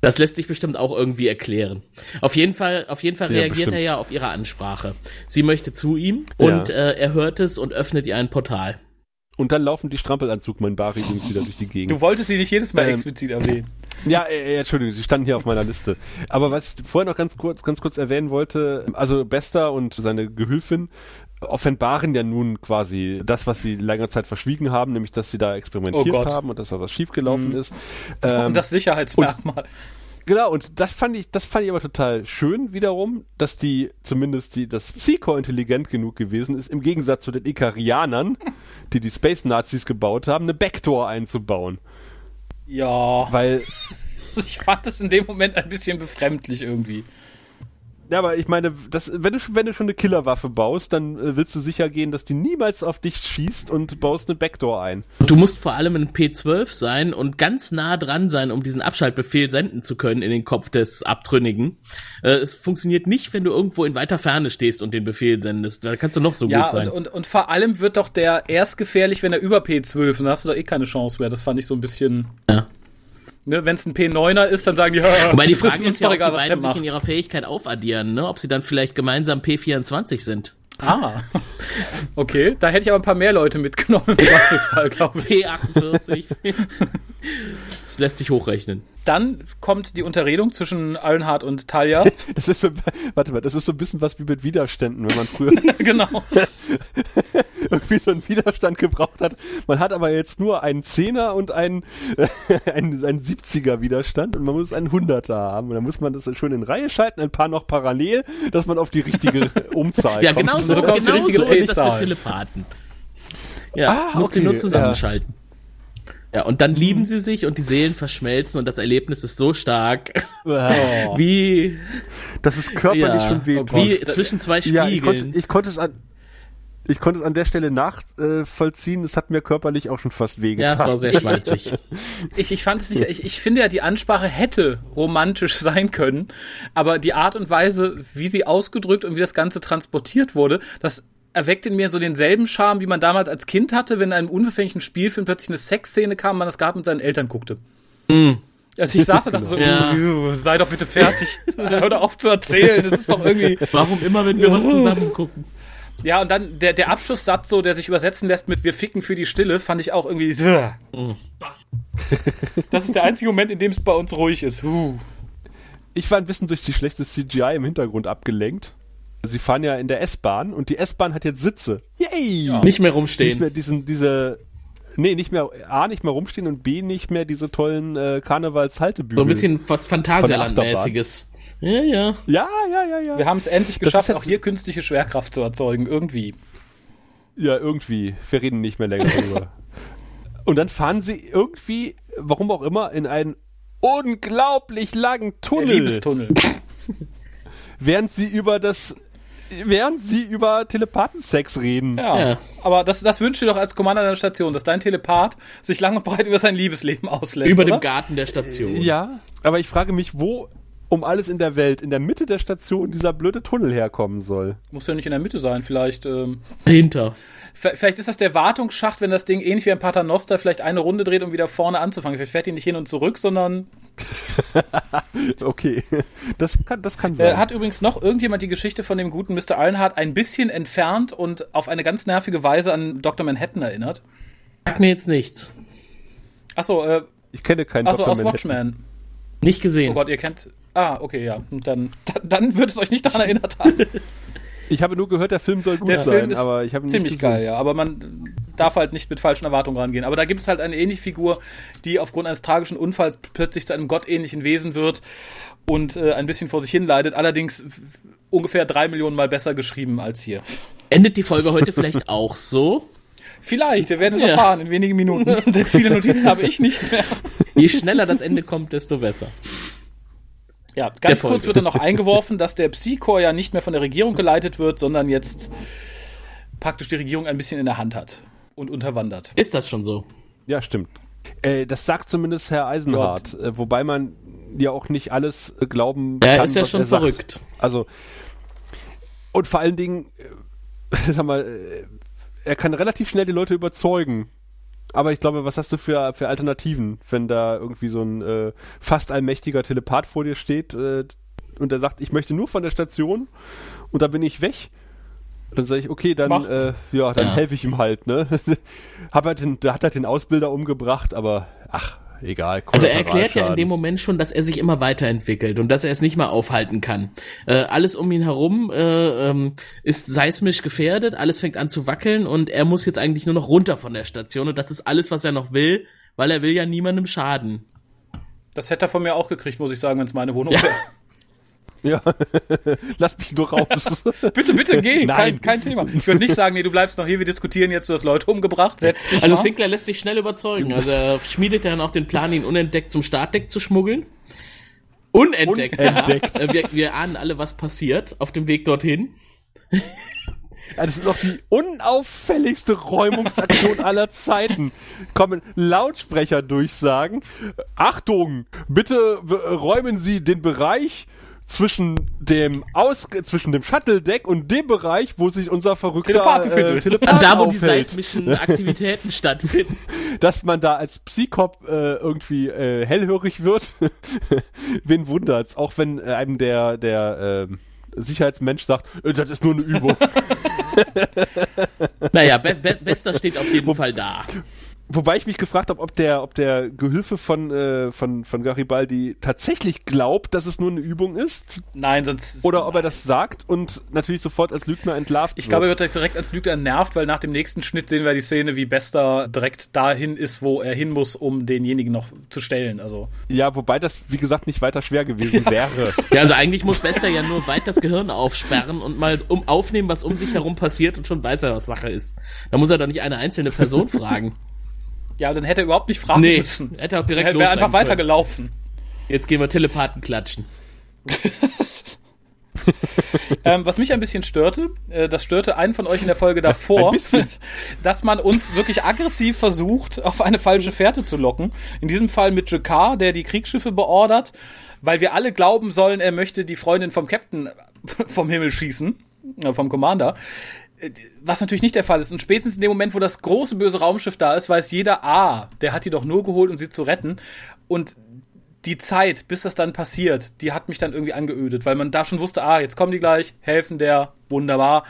Das lässt sich bestimmt auch irgendwie erklären. Auf jeden Fall, auf jeden Fall Ja, reagiert bestimmt. er ja auf ihre Ansprache. Sie möchte zu ihm und Ja. äh, er hört es und öffnet ihr ein Portal. Und dann laufen die Strampelanzug mein Bari Jungs wieder durch die Gegend. Du wolltest sie nicht jedes Mal Ähm, explizit erwähnen. Ja, äh, äh, Entschuldigung, sie standen hier auf meiner Liste. Aber was ich vorher noch ganz kurz, ganz kurz erwähnen wollte, also Bester und seine Gehülfin offenbaren ja nun quasi das, was sie lange Zeit verschwiegen haben, nämlich dass sie da experimentiert Oh haben und dass da was schiefgelaufen ist. Ähm, und das Sicherheitsmerkmal. Genau, und das fand ich, das fand ich aber total schön wiederum, dass die, zumindest die, das Psycho intelligent genug gewesen ist, im Gegensatz zu den Ikarianern, die die Space Nazis gebaut haben, eine Backdoor einzubauen. ja, Weil, ich fand das in dem Moment ein bisschen befremdlich irgendwie. Ja, aber ich meine, das, wenn du, wenn du schon eine Killerwaffe baust, dann äh, willst du sicher gehen, dass die niemals auf dich schießt und baust eine Backdoor ein. Du musst vor allem ein P12 sein und ganz nah dran sein, um diesen Abschaltbefehl senden zu können in den Kopf des Abtrünnigen. Äh, es funktioniert nicht, wenn du irgendwo in weiter Ferne stehst und den Befehl sendest. Da kannst du noch so Ja, gut sein. und, und, und vor allem wird doch der erst gefährlich, wenn er über P12 ist. Dann hast du doch eh keine Chance mehr. Das fand ich so ein bisschen. ja. Ne, wenn es ein P9er ist, dann sagen die, ja, Wobei die das Frage uns ist ja, doch ob die egal, der beiden sich macht. in ihrer Fähigkeit aufaddieren, ne? ob sie dann vielleicht gemeinsam P24 sind. Ah. Okay, da hätte ich aber ein paar mehr Leute mitgenommen im Zweifelsfall, glaube ich. P48. das lässt sich hochrechnen. Dann kommt die Unterredung zwischen Allenhard und Talia. Das ist so, warte mal, das ist so ein bisschen was wie mit Widerständen, wenn man früher genau. irgendwie so einen Widerstand gebraucht hat. Man hat aber jetzt nur einen Zehner und einen, einen, einen 70er Widerstand und man muss einen 100er haben. Und dann muss man das schön in Reihe schalten, ein paar noch parallel, dass man auf die richtige Umzahl Ja, kommt. genau so, So kommt die genau richtige so ist das mit Telepathen. Ja, Ah, musst du okay, nur zusammenschalten. Ja, und dann lieben sie sich und die Seelen verschmelzen und das Erlebnis ist so stark, wie, Das ist körperlich ja, schon weh. wie zwischen zwei Spiegeln. Ja, ich konnte, ich konnte es an, ich konnte es an der Stelle nachvollziehen. es hat mir körperlich auch schon fast ja, wehgetan. es war sehr schmalzig. Ich, ich fand es nicht, ich, ich finde ja, die Ansprache hätte romantisch sein können, aber die Art und Weise, wie sie ausgedrückt und wie das Ganze transportiert wurde, das erweckt in mir so denselben Charme, wie man damals als Kind hatte, wenn in einem unbefänglichen Spielfilm plötzlich eine Sexszene kam, man das gerade mit seinen Eltern guckte. Also ich saß da und dachte so, Ja. "Uh, sei doch bitte fertig. Hör doch auf zu erzählen. Das ist doch irgendwie. Warum immer, wenn wir was zusammen gucken? Ja, und dann der, der Abschlusssatz, so, der sich übersetzen lässt mit Wir ficken für die Stille, fand ich auch irgendwie. so. Das ist der einzige Moment, in dem es bei uns ruhig ist. Huh. Ich war ein bisschen durch die schlechte CGI im Hintergrund abgelenkt. Sie fahren ja in der S-Bahn und die S-Bahn hat jetzt Sitze. Yay! Nicht mehr Nicht rumstehen. mehr diesen, diese, nee, nicht mehr, A, nicht mehr rumstehen und B, nicht mehr diese tollen äh, Karnevalshaltebügel. So ein bisschen was Phantasialand-mäßiges. Ja, ja. Ja, ja, ja, ja. Wir haben es endlich geschafft, auch hier künstliche Schwerkraft zu erzeugen. Irgendwie. Ja, irgendwie. Wir reden nicht mehr länger darüber. Und dann fahren sie irgendwie, warum auch immer, in einen unglaublich langen Der Tunnel. Liebestunnel. Während sie über das, während sie über Telepathensex reden. Ja. Ja. Aber das, das wünschst du doch als Commander der Station, dass dein Telepath sich lang und breit über sein Liebesleben auslässt. Über oder? dem Garten der Station. Ja, aber ich frage mich, wo um alles in der Welt, in der Mitte der Station, dieser blöde Tunnel herkommen soll. Muss ja nicht in der Mitte sein, vielleicht. Ähm, Dahinter. Vielleicht ist das der Wartungsschacht, wenn das Ding ähnlich wie ein Paternoster vielleicht eine Runde dreht, um wieder vorne anzufangen. Vielleicht fährt die nicht hin und zurück, sondern. Okay, das kann, das kann sein. Äh, hat übrigens noch irgendjemand die Geschichte von dem guten Mr. Ironheart ein bisschen entfernt und auf eine ganz nervige Weise an Dr. Manhattan erinnert. Sag mir jetzt nichts. Achso, äh, ich kenne keinen achso Dr. aus Manhattan. Watchmen. Nicht Oh gesehen. Gott, ihr kennt. Ah, okay, ja. Und dann, dann, dann wird es euch nicht daran erinnert haben. Ich habe nur gehört, der Film soll gut Der sein, Film ist aber ich habe ihn ziemlich nicht gesehen. geil, ja. Aber man darf halt nicht mit falschen Erwartungen rangehen. Aber da gibt es halt eine ähnliche Figur, die aufgrund eines tragischen Unfalls plötzlich zu einem gottähnlichen Wesen wird und äh, ein bisschen vor sich hin leidet. Allerdings ungefähr drei Millionen Mal besser geschrieben als hier. Endet die Folge heute vielleicht auch so? Vielleicht, wir werden es Ja. erfahren in wenigen Minuten. Denn viele Notizen habe ich nicht mehr. Je schneller das Ende kommt, desto besser. Ja, ganz kurz wird dann noch eingeworfen, dass der Psychor ja nicht mehr von der Regierung geleitet wird, sondern jetzt praktisch die Regierung ein bisschen in der Hand hat und unterwandert. Ist das schon so? Ja, stimmt. Äh, das sagt zumindest Herr Eisenhardt, äh, wobei man ja auch nicht alles äh, glauben Er kann, ist ja was schon er sagt. verrückt. Also und vor allen Dingen, äh, sag mal, äh, er kann relativ schnell die Leute überzeugen. Aber ich glaube, was hast du für, für Alternativen, wenn da irgendwie so ein äh, fast allmächtiger Telepath vor dir steht äh, und der sagt, ich möchte nur von der Station und da bin ich weg. Dann sage ich, okay, dann, äh, ja, dann Ja. helfe ich ihm halt, ne? Hab halt den, der hat halt den Ausbilder umgebracht, aber ach, egal. Also er erklärt ja in dem Moment schon, dass er sich immer weiterentwickelt und dass er es nicht mehr aufhalten kann. Äh, alles um ihn herum äh, ähm, ist seismisch gefährdet, alles fängt an zu wackeln und er muss jetzt eigentlich nur noch runter von der Station und das ist alles, was er noch will, weil er will ja niemandem schaden. Das hätte er von mir auch gekriegt, muss ich sagen, wenn es meine Wohnung wäre. Ja, lass mich nur raus. Bitte, bitte, geh. Kein, Nein. kein Thema. Ich würde nicht sagen, nee, du bleibst noch hier, wir diskutieren jetzt, du hast Leute umgebracht, setz dich Also mal. Sinclair lässt sich schnell überzeugen. Also er schmiedet dann auch den Plan, ihn unentdeckt zum Startdeck zu schmuggeln. Unentdeckt. Unentdeckt. Ja. Wir, wir ahnen alle, was passiert auf dem Weg dorthin. Ja, das ist doch die unauffälligste Räumungsaktion aller Zeiten. Kommen Lautsprecher durchsagen. Achtung, bitte räumen Sie den Bereich zwischen dem Aus zwischen dem Shuttle-Deck und dem Bereich, wo sich unser verrückter Telepath befindet. Telepath An da, wo die aufhält. seismischen Aktivitäten stattfinden. dass man da als Psychop äh, irgendwie äh, hellhörig wird. Wen wundert's? Auch wenn äh, einem der der äh, Sicherheitsmensch sagt, äh, das ist nur eine Übung. Naja, Be Be Bester steht auf jeden Fall da. Wobei ich mich gefragt habe, ob der, ob der Gehilfe von, äh, von, von Garibaldi tatsächlich glaubt, dass es nur eine Übung ist, Nein, sonst. oder ob er das sagt und natürlich sofort als Lügner entlarvt Ich glaube, er wird. wird direkt als Lügner nervt, weil nach dem nächsten Schnitt sehen wir die Szene, wie Bester direkt dahin ist, wo er hin muss, um denjenigen noch zu stellen. Also Ja, wobei das, wie gesagt, nicht weiter schwer gewesen wäre. Ja, also eigentlich muss Bester ja nur weit das Gehirn aufsperren und mal um aufnehmen, was um sich herum passiert und schon weiß er, was Sache ist. Da muss er doch nicht eine einzelne Person fragen. Ja, dann hätte er überhaupt nicht fragen Nee, müssen. hätte auch direkt Er wäre einfach weitergelaufen. Jetzt gehen wir Telepathen klatschen. Ähm, was mich ein bisschen störte, äh, das störte einen von euch in der Folge davor, dass man uns wirklich aggressiv versucht, auf eine falsche Fährte zu locken. In diesem Fall mit Jakar, der die Kriegsschiffe beordert, weil wir alle glauben sollen, er möchte die Freundin vom Captain vom Himmel schießen, äh, vom Commander. Äh, Was natürlich nicht der Fall ist. Und spätestens in dem Moment, wo das große böse Raumschiff da ist, weiß jeder, ah, der hat die doch nur geholt, um sie zu retten. Und die Zeit, bis das dann passiert, die hat mich dann irgendwie angeödet, weil man da schon wusste, ah, jetzt kommen die gleich, helfen der, wunderbar.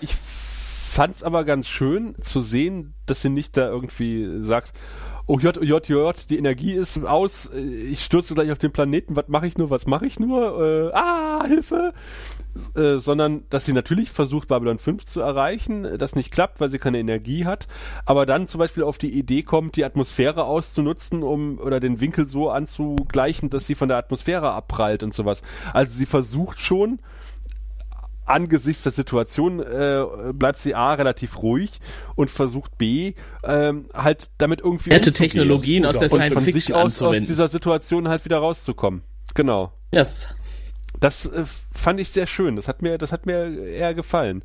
Ich fand's aber ganz schön zu sehen, dass sie nicht da irgendwie sagt, oh J, J, J, die Energie ist aus, äh, ich stürze gleich auf den Planeten, was mache ich nur, was mache ich nur, äh, ah, Hilfe, äh, sondern dass sie natürlich versucht, Babylon 5 zu erreichen, äh, das nicht klappt, weil sie keine Energie hat, aber dann zum Beispiel auf die Idee kommt, die Atmosphäre auszunutzen, um oder den Winkel so anzugleichen, dass sie von der Atmosphäre abprallt und sowas. Also sie versucht schon, angesichts der Situation äh, bleibt sie A relativ ruhig und versucht B ähm, halt damit irgendwie Nette. Technologien aus der Science Fiction sich aus, aus dieser Situation halt wieder rauszukommen. Genau. Yes. Das äh, fand ich sehr schön. Das hat mir, das hat mir eher gefallen.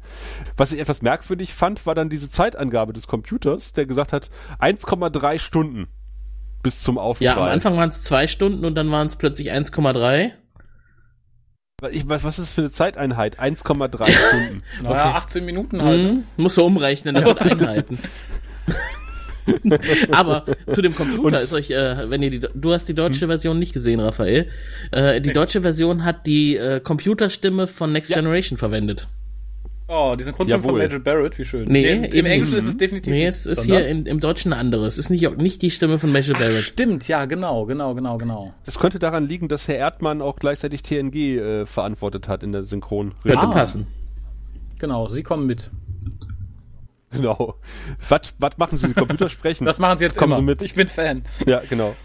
Was ich etwas merkwürdig fand, war dann diese Zeitangabe des Computers, der gesagt hat 1,3 Stunden bis zum Aufprall. Ja, am Anfang waren es zwei Stunden und dann waren es plötzlich 1,3. Ich, was, was ist das für eine Zeiteinheit? 1,3 Stunden. Naja, 18 Minuten halt. Mhm. Musst du umrechnen, das sind Einheiten. Aber zu dem Computer ist euch, äh, wenn ihr die, du hast die Hm? deutsche Version nicht gesehen, Raphael. Äh, die deutsche Version hat die äh, Computerstimme von Next Generation verwendet. Oh, die Synchronstimme von. Major Barrett, wie schön. Nee, Im, im Englischen ist es definitiv Nee, nicht, es ist sondern- hier in, im Deutschen eine andere. Es ist nicht, nicht die Stimme von Major Ach, Barrett. stimmt, ja, genau, genau, genau, genau. Das könnte daran liegen, dass Herr Erdmann auch gleichzeitig TNG äh, verantwortet hat in der Synchron. Könnte Ah. passen. Genau, sie kommen mit. Genau. Was, was machen Sie? Computer sprechen? Das machen sie jetzt Kommen immer. Sie mit. Ich bin Fan. Ja, genau.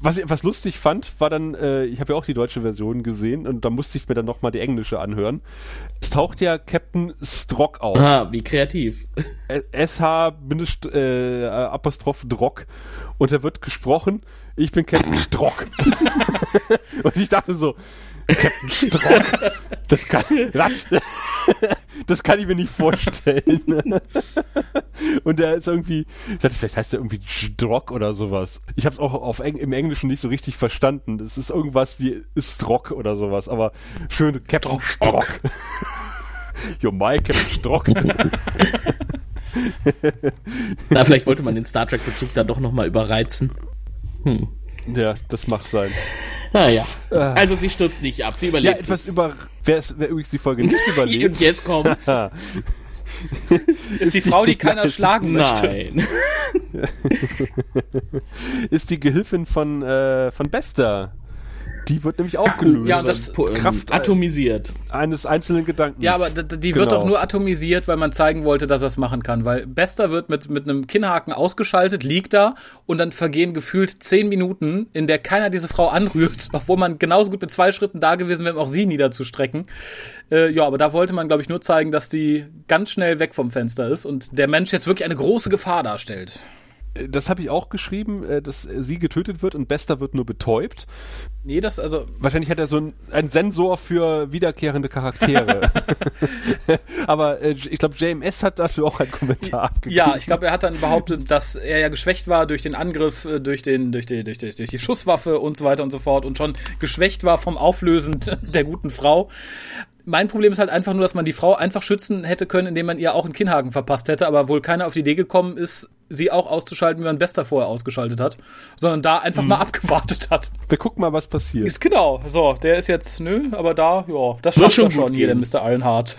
Was ich was lustig fand, war dann, äh, ich habe ja auch die deutsche Version gesehen und da musste ich mir dann nochmal die englische anhören. Es taucht ja Captain Strock auf. Ah, wie kreativ. Äh, SH Bindestrich, äh, Apostroph Drock. Und er wird gesprochen, ich bin Captain Strock. und ich dachte so, Captain Strock, das kann, was? das kann ich mir nicht vorstellen. und er ist irgendwie, ich dachte, vielleicht heißt er irgendwie Strock oder sowas. Ich habe es auch auf Eng im Englischen nicht so richtig verstanden. Es ist irgendwas wie Strock oder sowas, aber schön Captain Strock. Yo, my Captain Strock. Na, vielleicht wollte man den Star Trek-Bezug da doch nochmal überreizen. Hm. ja, das mag sein. Naja. Also sie stürzt nicht ab, sie Ja, überlebt. etwas es. über. Wer, ist, wer übrigens die Folge nicht überlebt. Und jetzt kommt's. Ist die Frau, die keiner schlagen möchte. Nein. ist die Gehilfin von, äh, von Bester. Die wird nämlich aufgelöst. ja, das- Kraft atomisiert. eines einzelnen Gedankens. Ja, aber die wird Genau. doch nur atomisiert, weil man zeigen wollte, dass er es machen kann. Weil Bester wird mit, mit einem Kinnhaken ausgeschaltet, liegt da und dann vergehen gefühlt zehn Minuten, in der keiner diese Frau anrührt, obwohl man genauso gut mit zwei Schritten da gewesen wäre, um auch sie niederzustrecken. Äh, ja, aber da wollte man, glaube ich, nur zeigen, dass die ganz schnell weg vom Fenster ist und der Mensch jetzt wirklich eine große Gefahr darstellt. Das habe ich auch geschrieben, äh, dass sie getötet wird und Bester wird nur betäubt. Nee, das, also, Wahrscheinlich hat er so einen, Sensor für wiederkehrende Charaktere. aber äh, ich glaube, JMS hat dafür auch einen Kommentar abgegeben. Ja, ich glaube, er hat dann behauptet, dass er ja geschwächt war durch den Angriff, äh, durch, den, durch, die, durch, die, durch die Schusswaffe und so weiter und so fort und schon geschwächt war vom Auflösen der guten Frau. Mein Problem ist halt einfach nur, dass man die Frau einfach schützen hätte können, indem man ihr auch einen Kinnhaken verpasst hätte, aber wohl keiner auf die Idee gekommen ist, sie auch auszuschalten, wie man Bester vorher ausgeschaltet hat, sondern da einfach mal abgewartet hat. Wir gucken mal, was passiert. Ist genau, so, der ist jetzt, nö, aber da, ja, das schafft schon schon der. Mr. Ironheart.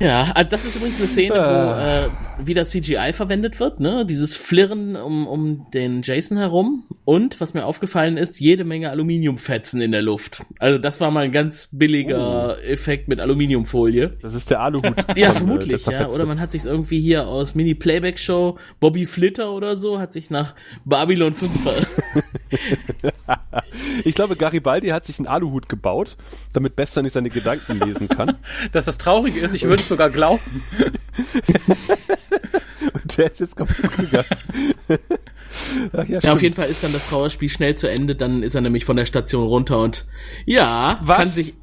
Ja, also das ist übrigens eine Szene, wo äh, wieder CGI verwendet wird, ne? Dieses Flirren um, um den Jason herum. Und, was mir aufgefallen ist, jede Menge Aluminiumfetzen in der Luft. Also das war mal ein ganz billiger Effekt mit Aluminiumfolie. Das ist der Aluhut. Ja, äh, vermutlich, der ja. Oder man hat sich irgendwie hier aus Mini-Playback-Show Bobby Flitter oder so, hat sich nach Babylon 5 ver Ich glaube, Garibaldi hat sich einen Aluhut gebaut, damit Bester nicht seine Gedanken lesen kann. Dass das Traurige ist, ich würde es sogar glauben. Und Der ist jetzt kaputt gegangen. Ach, ja, ja, auf jeden Fall ist dann das Trauerspiel schnell zu Ende, dann ist er nämlich von der Station runter und ja, Was? kann sich.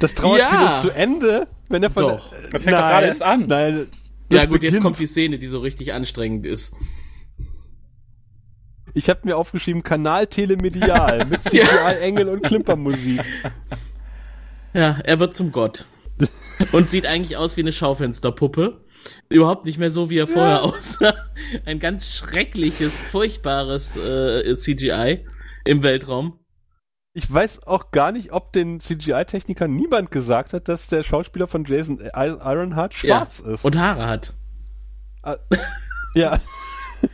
Das Trauerspiel ja. ist zu Ende, wenn er von Doch. Der, das fängt doch gerade erst an. Nein. Ja gut, beginnt. jetzt kommt die Szene, die so richtig anstrengend ist. Ich habe mir aufgeschrieben Kanal Telemedial mit CGI Engel und Klimpermusik. Ja, er wird zum Gott. Und sieht eigentlich aus wie eine Schaufensterpuppe. Überhaupt nicht mehr so, wie er vorher ja. aussah. Ein ganz schreckliches, furchtbares äh, CGI im Weltraum. Ich weiß auch gar nicht, ob den CGI-Technikern niemand gesagt hat, dass der Schauspieler von Jason Ironheart schwarz ja. ist. Und Haare hat. Ah, ja.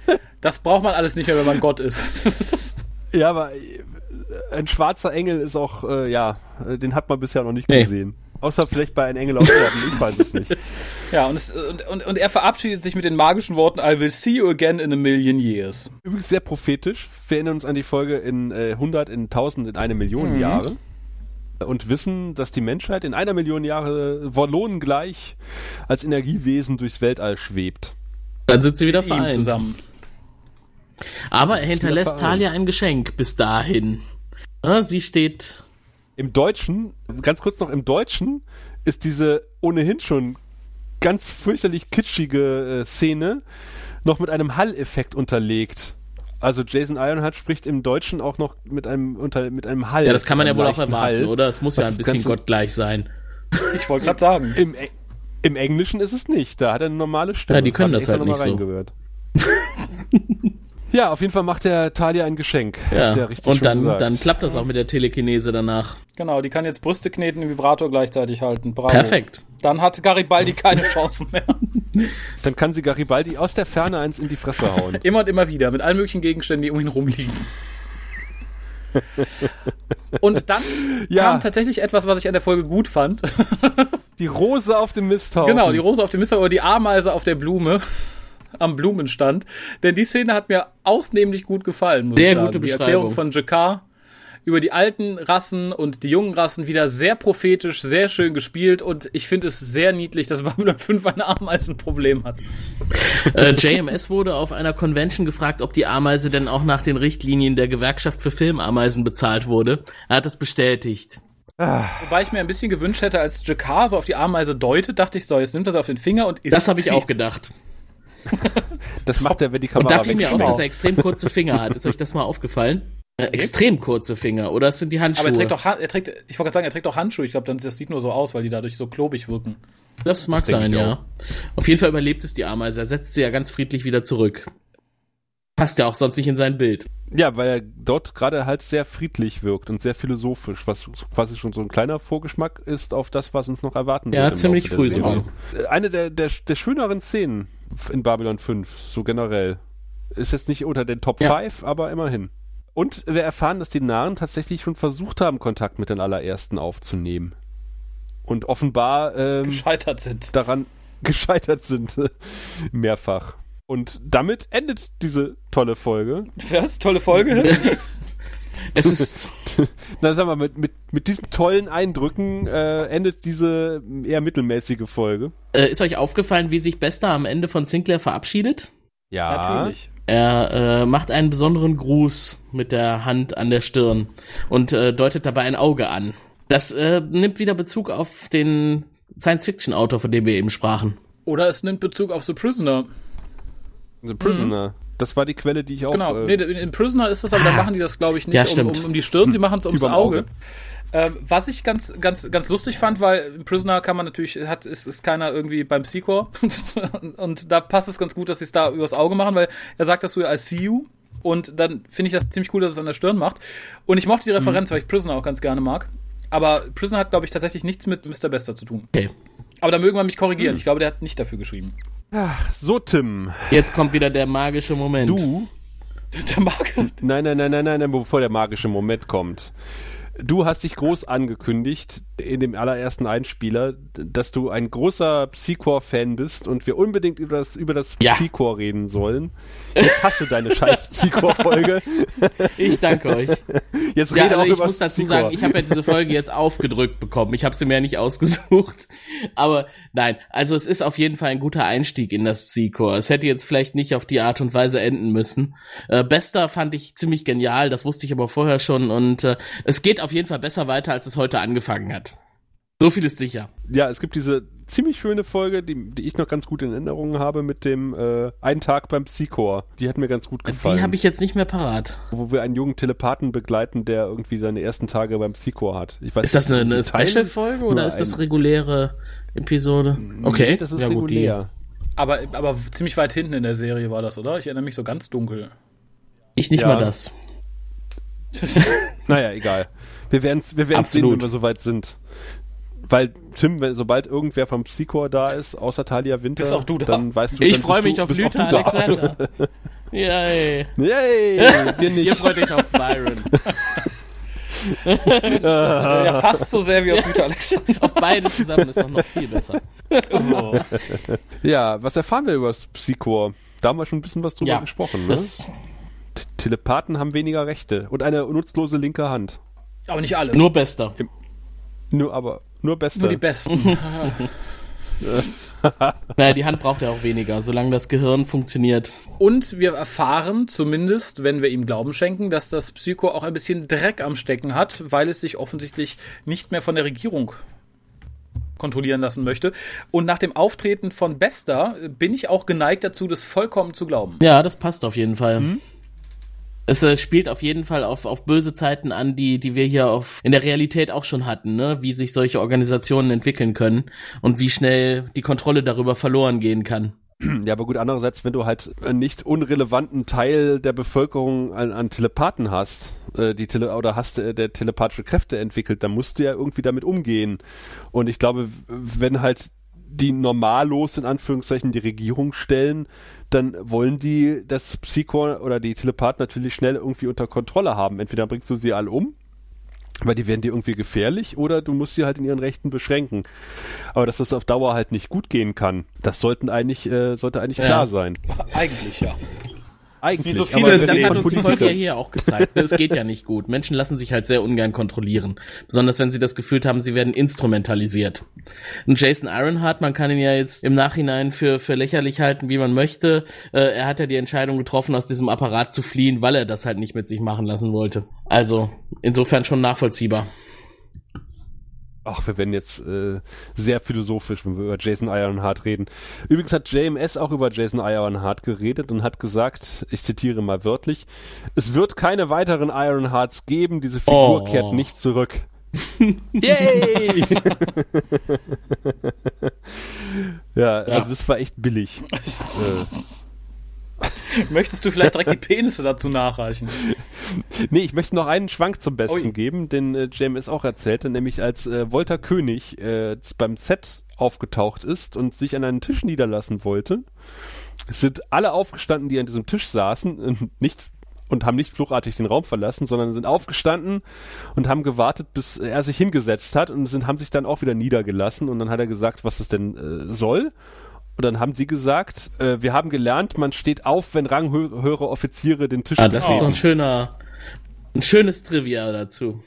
Das braucht man alles nicht mehr, wenn man Gott ist. ja, aber äh, ein schwarzer Engel ist auch, äh, ja, äh, den hat man bisher noch nicht nee. gesehen. Außer vielleicht bei einem Engel auf Erden, ich weiß es nicht. Ja, und, es, und, und, und, er verabschiedet sich mit den magischen Worten I will see you again in a million years. Übrigens sehr prophetisch. Wir erinnern uns an die Folge in äh, 100, in 1000, in eine Million mhm. Jahre. Und wissen, dass die Menschheit in einer Million Jahre Wallonen gleich als Energiewesen durchs Weltall schwebt. Dann sind sie wieder vereint. zusammen. Aber er hinterlässt Talia ein Geschenk bis dahin. Ja, sie steht. Im Deutschen, ganz kurz noch, im Deutschen ist diese ohnehin schon ganz fürchterlich kitschige äh, Szene noch mit einem Hall-Effekt unterlegt. Also Jason Ironheart spricht im Deutschen auch noch mit einem unter mit einem Hall. Ja, das kann man ja wohl auch erwarten, Hall. oder? Es muss Was ja ein bisschen gottgleich sein. Ich wollte gerade sagen. Im, Im Englischen ist es nicht. Da hat er eine normale Stimme. Ja, die können das halt nicht so. Ja, auf jeden Fall macht der Talia ein Geschenk. Ja, ja und dann, dann klappt das auch mit der Telekinese danach. Genau, die kann jetzt Brüste kneten und Vibrator gleichzeitig halten. Bravo. Perfekt. Dann hat Garibaldi keine Chancen mehr. Dann kann sie Garibaldi aus der Ferne eins in die Fresse hauen. immer und immer wieder, mit allen möglichen Gegenständen, die um ihn rumliegen. Und dann ja. kam tatsächlich etwas, was ich an der Folge gut fand. Die Rose auf dem Misthaufen. Genau, die Rose auf dem Misthaufen oder die Ameise auf der Blume am Blumenstand. Denn die Szene hat mir ausnehmlich gut gefallen, muss Sehr ich sagen. Gute die Erklärung von Jakar über die alten Rassen und die jungen Rassen wieder sehr prophetisch, sehr schön gespielt und ich finde es sehr niedlich, dass Babylon 5 ein Ameisenproblem hat. Äh, JMS wurde auf einer Convention gefragt, ob die Ameise denn auch nach den Richtlinien der Gewerkschaft für Filmameisen bezahlt wurde. Er hat das bestätigt. Ah. Wobei ich mir ein bisschen gewünscht hätte, als Jakar so auf die Ameise deutet, dachte ich so, jetzt nimmt er sie auf den Finger und isst Das habe ich auch gedacht. das macht er, wenn die Kamera Und da fiel mir auf, dass er extrem kurze Finger hat. Ist euch das mal aufgefallen? Äh, extrem kurze Finger, oder es sind die Handschuhe? Aber er trägt doch, er trägt, ich wollte gerade sagen, er trägt auch Handschuhe. Ich glaube, das sieht nur so aus, weil die dadurch so klobig wirken. Das mag das sein, ja. Auf jeden Fall überlebt es die Ameise. Er setzt sie ja ganz friedlich wieder zurück. Passt ja auch sonst nicht in sein Bild. Ja, weil er dort gerade halt sehr friedlich wirkt und sehr philosophisch, was quasi schon so ein kleiner Vorgeschmack ist auf das, was uns noch erwarten wird. Ja, ziemlich früh sogar. Eine der, der, der schöneren Szenen in Babylon 5, so generell. Ist jetzt nicht unter den Top ja. 5, aber immerhin. Und wir erfahren, dass die Narren tatsächlich schon versucht haben, Kontakt mit den allerersten aufzunehmen. Und offenbar ähm, gescheitert sind. Daran gescheitert sind. Mehrfach. Und damit endet diese tolle Folge. Was? Tolle Folge? es ist. Na, sag mal, mit, mit, mit diesen tollen Eindrücken äh, endet diese eher mittelmäßige Folge. Äh, ist euch aufgefallen, wie sich Bester am Ende von Sinclair verabschiedet? Ja. Natürlich. Er äh, macht einen besonderen Gruß mit der Hand an der Stirn und äh, deutet dabei ein Auge an. Das äh, nimmt wieder Bezug auf den Science-Fiction-Autor, von dem wir eben sprachen. Oder es nimmt Bezug auf The Prisoner. The Prisoner. Das war die Quelle, die ich auch. Genau, äh, nee, in Prisoner ist das, aber ah. da machen die das, glaube ich, nicht ja, um, um, um, die Stirn, sie machen es ums Auge. Auge. Ähm, was ich ganz, ganz, ganz lustig fand, weil im Prisoner kann man natürlich, hat, ist, ist keiner irgendwie beim Secor. und da passt es ganz gut, dass sie es da übers Auge machen, weil er sagt das so, I see you. Und dann finde ich das ziemlich cool, dass es an der Stirn macht. Und ich mochte die Referenz, mhm. weil ich Prisoner auch ganz gerne mag. Aber Prisoner hat, glaube ich, tatsächlich nichts mit Mr. Bester zu tun. Okay. Aber da mögen wir mich korrigieren. Mhm. Ich glaube, der hat nicht dafür geschrieben. Ach, so, Tim. Jetzt kommt wieder der magische Moment. Du? Der magische? Nein, nein, nein, nein, nein, bevor der magische Moment kommt. Du hast dich groß angekündigt in dem allerersten Einspieler, dass du ein großer Psychor-Fan bist und wir unbedingt über das, über das ja. Psychor reden sollen. Jetzt hast du deine scheiß Psychor-Folge. Ich danke euch. Jetzt Ja, rede also auch ich über muss dazu Psychor. sagen, ich habe ja diese Folge jetzt aufgedrückt bekommen. Ich habe sie mir ja nicht ausgesucht. Aber nein, also es ist auf jeden Fall ein guter Einstieg in das Psychor. Es hätte jetzt vielleicht nicht auf die Art und Weise enden müssen. Äh, Bester fand ich ziemlich genial, das wusste ich aber vorher schon. Und äh, es geht auf jeden Fall besser weiter, als es heute angefangen hat. So viel ist sicher. Ja, es gibt diese ziemlich schöne Folge, die, die ich noch ganz gut in Erinnerung habe mit dem äh, Einen Tag beim Psychor. Die hat mir ganz gut gefallen. Die habe ich jetzt nicht mehr parat. wo wir einen jungen Telepathen begleiten, der irgendwie seine ersten Tage beim Psychor hat. Ich weiß Ist das eine, eine Special-Folge oder ist das reguläre Episode? Okay, Nee, das ist ja, gut, die- regulär. Aber, aber ziemlich weit hinten in der Serie war das, oder? Ich erinnere mich so ganz dunkel. Ich nicht Ja. mal das. Naja, egal. Wir werden wir werden's sehen, wenn wir soweit sind. Weil, Tim, wenn, sobald irgendwer vom Psychor da ist, außer Talia Winter, Bist auch du da. dann weißt du, Ich freue mich du, auf Lüther. Alexander. Yay. Yay, wir Ihr nicht. freut euch auf Byron. ja, fast so sehr wie auf Güter Alexander. auf beide zusammen ist doch noch viel besser. So. Ja, was erfahren wir über das Psychor? Da haben wir schon ein bisschen was drüber Ja, gesprochen. Ne? Telepathen haben weniger Rechte und eine nutzlose linke Hand. Aber nicht alle. nur Bester. Nur aber nur beste. Nur die Besten. Naja, die Hand braucht ja auch weniger, solange das Gehirn funktioniert. Und wir erfahren zumindest, wenn wir ihm Glauben schenken, dass das Psycho auch ein bisschen Dreck am Stecken hat, weil es sich offensichtlich nicht mehr von der Regierung kontrollieren lassen möchte. Und nach dem Auftreten von Bester bin ich auch geneigt dazu, das vollkommen zu glauben. Ja, das passt auf jeden Fall. Es äh, spielt auf jeden Fall auf, auf böse Zeiten an, die, die wir hier auf, in der Realität auch schon hatten, ne? wie sich solche Organisationen entwickeln können und wie schnell die Kontrolle darüber verloren gehen kann. Ja, aber gut, andererseits, wenn du halt einen nicht unrelevanten Teil der Bevölkerung an, an Telepathen hast, äh, die Tele oder hast, äh, der telepathische Kräfte entwickelt, dann musst du ja irgendwie damit umgehen. Und ich glaube, wenn halt die normallos in Anführungszeichen die Regierung stellen, dann wollen die das Psycho oder die Telepathen natürlich schnell irgendwie unter Kontrolle haben. Entweder bringst du sie alle um, weil die werden dir irgendwie gefährlich oder du musst sie halt in ihren Rechten beschränken. Aber dass das auf Dauer halt nicht gut gehen kann, das sollten eigentlich, äh, sollte eigentlich Ja. klar sein. Eigentlich ja. Eigentlich. Wie so viele- Das hat uns die Folge hier auch gezeigt. Es geht ja nicht gut. Menschen lassen sich halt sehr ungern kontrollieren. Besonders wenn sie das Gefühl haben, sie werden instrumentalisiert. Und Jason Ironheart, man kann ihn ja jetzt im Nachhinein für, für lächerlich halten, wie man möchte. Äh, er hat ja die Entscheidung getroffen, aus diesem Apparat zu fliehen, weil er das halt nicht mit sich machen lassen wollte. Also, insofern schon nachvollziehbar. Ach, wir werden jetzt äh, sehr philosophisch, wenn wir über Jason Ironheart reden. Übrigens hat JMS auch über Jason Ironheart geredet und hat gesagt, ich zitiere mal wörtlich, es wird keine weiteren Ironhearts geben, diese Figur Oh. kehrt nicht zurück. Yay! ja, also das war echt billig. äh, Möchtest du vielleicht direkt die Penisse dazu nachreichen? Nee, ich möchte noch einen Schwank zum Besten Ui. geben, den äh, JMS auch erzählte, nämlich als äh, Wolter König äh, beim Set aufgetaucht ist und sich an einen Tisch niederlassen wollte, sind alle aufgestanden, die an diesem Tisch saßen, und nicht und haben nicht fluchartig den Raum verlassen, sondern sind aufgestanden und haben gewartet, bis er sich hingesetzt hat und sind, haben sich dann auch wieder niedergelassen und dann hat er gesagt, was das denn äh, soll. Und dann haben sie gesagt, äh, wir haben gelernt, man steht auf, wenn ranghöhere Offiziere den Tisch Ah, das ist doch ein schöner, ein schönes Trivia dazu.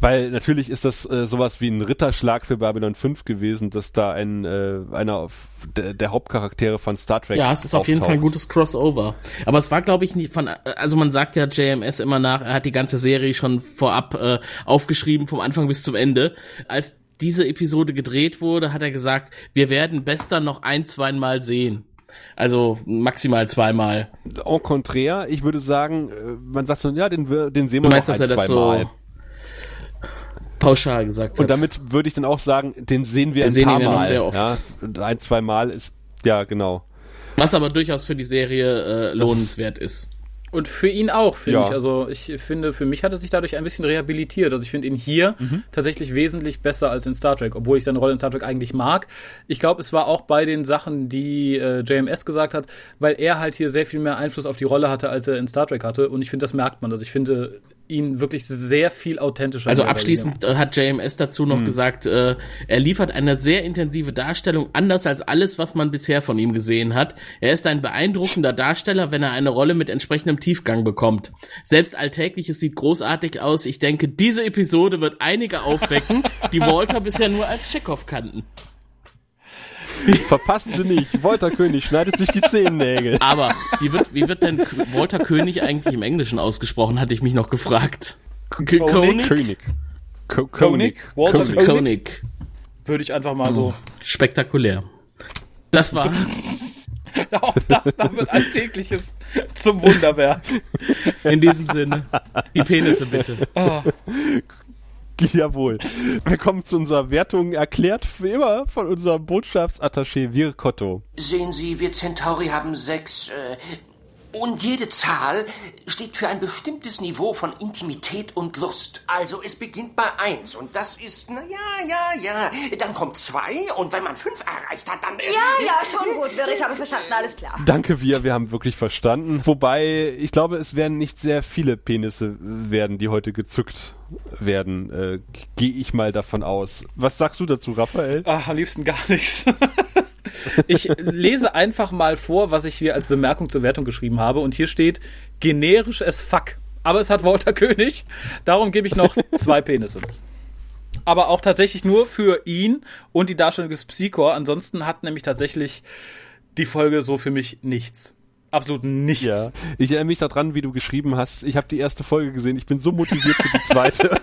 Weil natürlich ist das äh, sowas wie ein Ritterschlag für Babylon 5 gewesen, dass da ein äh, einer der, der Hauptcharaktere von Star Trek Ja, es ist auf jeden Fall ein auftaucht. gutes Crossover. Aber es war, glaube ich, nicht von, also man sagt ja JMS immer nach, er hat die ganze Serie schon vorab äh, aufgeschrieben, vom Anfang bis zum Ende. Als diese Episode gedreht wurde, hat er gesagt, wir werden Bester noch ein, zweimal sehen. Also maximal zweimal. En contraire, ich würde sagen, äh, man sagt so, ja, den, wir- den sehen Du wir meinst, noch dass ein, er das zwei so pauschal gesagt Und hat? damit würde ich dann auch sagen, den sehen wir Wir ein sehen paar ihn ja Mal. sehr oft. Ja, und ein, zwei Mal ist, ja, genau. Was aber durchaus für die Serie äh, lohnenswert ist. Und für ihn auch, finde Ja. ich. Also ich finde, für mich hat er sich dadurch ein bisschen rehabilitiert. Also ich finde ihn hier tatsächlich wesentlich besser als in Star Trek, obwohl ich seine Rolle in Star Trek eigentlich mag. Ich glaube, es war auch bei den Sachen, die äh, JMS gesagt hat, weil er halt hier sehr viel mehr Einfluss auf die Rolle hatte, als er in Star Trek hatte. Und ich finde, das merkt man. Also ich finde, ihn wirklich sehr viel authentischer. Also abschließend äh, hat JMS dazu noch hm. gesagt, äh, er liefert eine sehr intensive Darstellung, anders als alles, was man bisher von ihm gesehen hat. Er ist ein beeindruckender Darsteller, wenn er eine Rolle mit entsprechendem Tiefgang bekommt. Selbst Alltägliches sieht großartig aus. Ich denke, diese Episode wird einige aufwecken, die Walter bisher nur als Chekhov kannten. Verpassen Sie nicht. Walter König schneidet sich die Zehennägel. Aber wie wird, wie wird denn Walter König eigentlich im Englischen ausgesprochen, hatte ich mich noch gefragt. König? König. König. Walter König. König. Würde ich einfach mal so. Spektakulär. Das war. Auch das da wird Alltägliches zum Wunderwerk. In diesem Sinne. Die Penisse bitte. Oh. Jawohl. Wir kommen zu unserer Wertung, erklärt wie immer von unserem Botschaftsattaché Virkotto. Sehen Sie, wir Centauri haben sechs äh, und jede Zahl steht für ein bestimmtes Niveau von Intimität und Lust. Also es beginnt bei eins und das ist, na ja, ja, ja. Dann kommt zwei und wenn man fünf erreicht hat, dann... Äh, ja, ja, schon gut, wir, ich habe verstanden, alles klar. Danke, wir, wir haben wirklich verstanden. Wobei, ich glaube, es werden nicht sehr viele Penisse werden, die heute gezückt werden, äh, gehe ich mal davon aus. Was sagst du dazu, Raphael? Ach, am liebsten gar nichts. Ich lese einfach mal vor, was ich hier als Bemerkung zur Wertung geschrieben habe. Und hier steht generisch as fuck. Aber es hat Walter König. Darum gebe ich noch zwei Penisse. Aber auch tatsächlich nur für ihn und die Darstellung des Psychor. Ansonsten hat nämlich tatsächlich die Folge so für mich nichts absolut nichts. Ja. Ich erinnere mich daran, wie du geschrieben hast. Ich habe die erste Folge gesehen. Ich bin so motiviert für die zweite.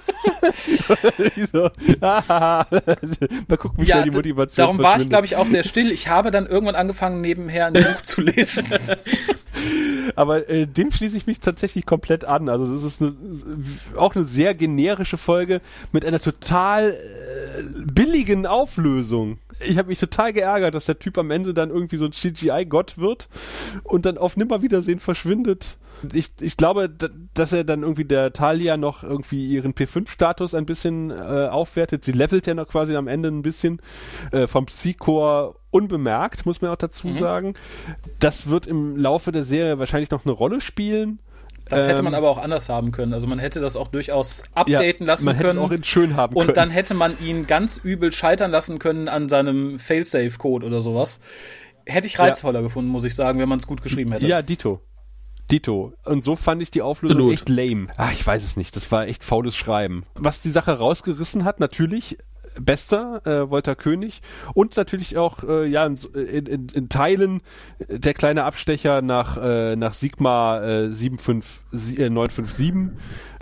so, Mal gucken, wie ja, schnell die Motivation Darum war ich, glaube ich, auch sehr still. Ich habe dann irgendwann angefangen, nebenher ein Buch zu lesen. Aber äh, dem schließe ich mich tatsächlich komplett an. Also das ist eine, auch eine sehr generische Folge mit einer total äh, billigen Auflösung ich habe mich total geärgert, dass der Typ am Ende dann irgendwie so ein CGI-Gott wird und dann auf Nimmerwiedersehen verschwindet. Ich, ich glaube, dass er dann irgendwie der Talia noch irgendwie ihren P5-Status ein bisschen äh, aufwertet. Sie levelt ja noch quasi am Ende ein bisschen äh, vom Psychor unbemerkt, muss man auch dazu mhm. sagen. Das wird im Laufe der Serie wahrscheinlich noch eine Rolle spielen. Das hätte man ähm, aber auch anders haben können. Also man hätte das auch durchaus updaten ja, lassen man können. Man hätte es auch in schön haben und können. Und dann hätte man ihn ganz übel scheitern lassen können an seinem Failsafe-Code oder sowas. Hätte ich reizvoller ja. gefunden, muss ich sagen, wenn man es gut geschrieben hätte. Ja, Dito. Dito. Und so fand ich die Auflösung Absolut. echt lame. Ach, ich weiß es nicht. Das war echt faules Schreiben. Was die Sache rausgerissen hat, natürlich Bester, äh, Walter König und natürlich auch äh, ja in, in, in Teilen der kleine Abstecher nach äh, nach Sigma äh, 75, äh, 957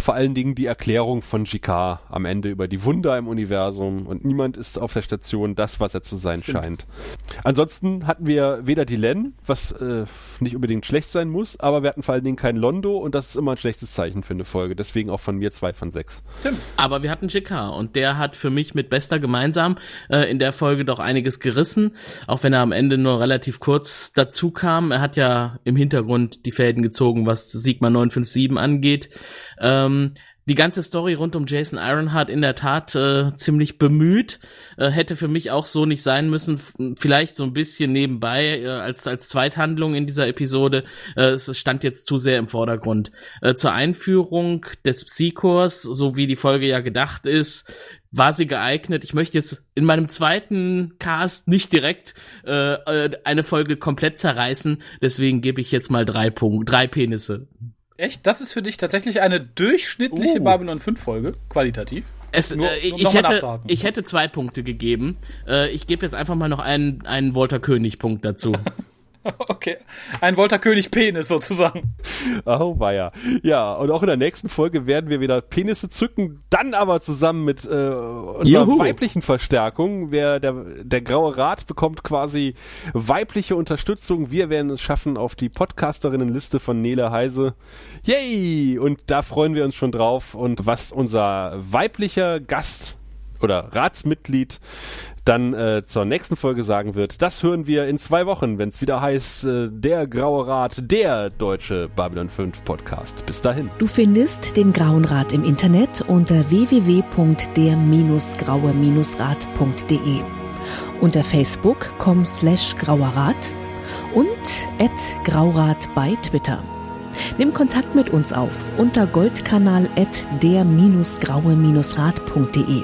vor allen Dingen die Erklärung von GK am Ende über die Wunder im Universum und niemand ist auf der Station das, was er zu sein Stimmt. scheint. Ansonsten hatten wir weder die Len, was äh, nicht unbedingt schlecht sein muss, aber wir hatten vor allen Dingen kein Londo und das ist immer ein schlechtes Zeichen für eine Folge. Deswegen auch von mir zwei von sechs. Stimmt. Aber wir hatten GK und der hat für mich mit Bester gemeinsam äh, in der Folge doch einiges gerissen, auch wenn er am Ende nur relativ kurz dazu kam. Er hat ja im Hintergrund die Fäden gezogen, was Sigma 957 angeht. Ähm, die ganze Story rund um Jason Ironheart in der Tat äh, ziemlich bemüht. Äh, hätte für mich auch so nicht sein müssen. Vielleicht so ein bisschen nebenbei äh, als, als Zweithandlung in dieser Episode. Äh, es stand jetzt zu sehr im Vordergrund. Äh, zur Einführung des Psychors, so wie die Folge ja gedacht ist, war sie geeignet. Ich möchte jetzt in meinem zweiten Cast nicht direkt äh, eine Folge komplett zerreißen. Deswegen gebe ich jetzt mal drei Punkte, drei Penisse. Echt? Das ist für dich tatsächlich eine durchschnittliche uh. Babylon 5 Folge, qualitativ? Es, nur, äh, ich, hätte, ich hätte zwei Punkte gegeben. Äh, ich gebe jetzt einfach mal noch einen, einen Walter König-Punkt dazu. Okay. Ein Walter König Penis sozusagen. Oh, weia. Ja, und auch in der nächsten Folge werden wir wieder Penisse zücken, dann aber zusammen mit äh, unserer Juhu. weiblichen Verstärkung. Wer, der, der Graue Rat bekommt quasi weibliche Unterstützung. Wir werden es schaffen auf die Podcasterinnenliste von Nele Heise. Yay! Und da freuen wir uns schon drauf. Und was unser weiblicher Gast oder Ratsmitglied dann äh, zur nächsten Folge sagen wird, das hören wir in zwei Wochen, wenn es wieder heißt, äh, der Graue Rat, der deutsche Babylon 5 Podcast. Bis dahin. Du findest den Grauen Rat im Internet unter www.der-graue-rat.de, unter facebook.com slash grauerrat und at graurat bei Twitter. Nimm Kontakt mit uns auf unter goldkanal.der-graue-rat.de.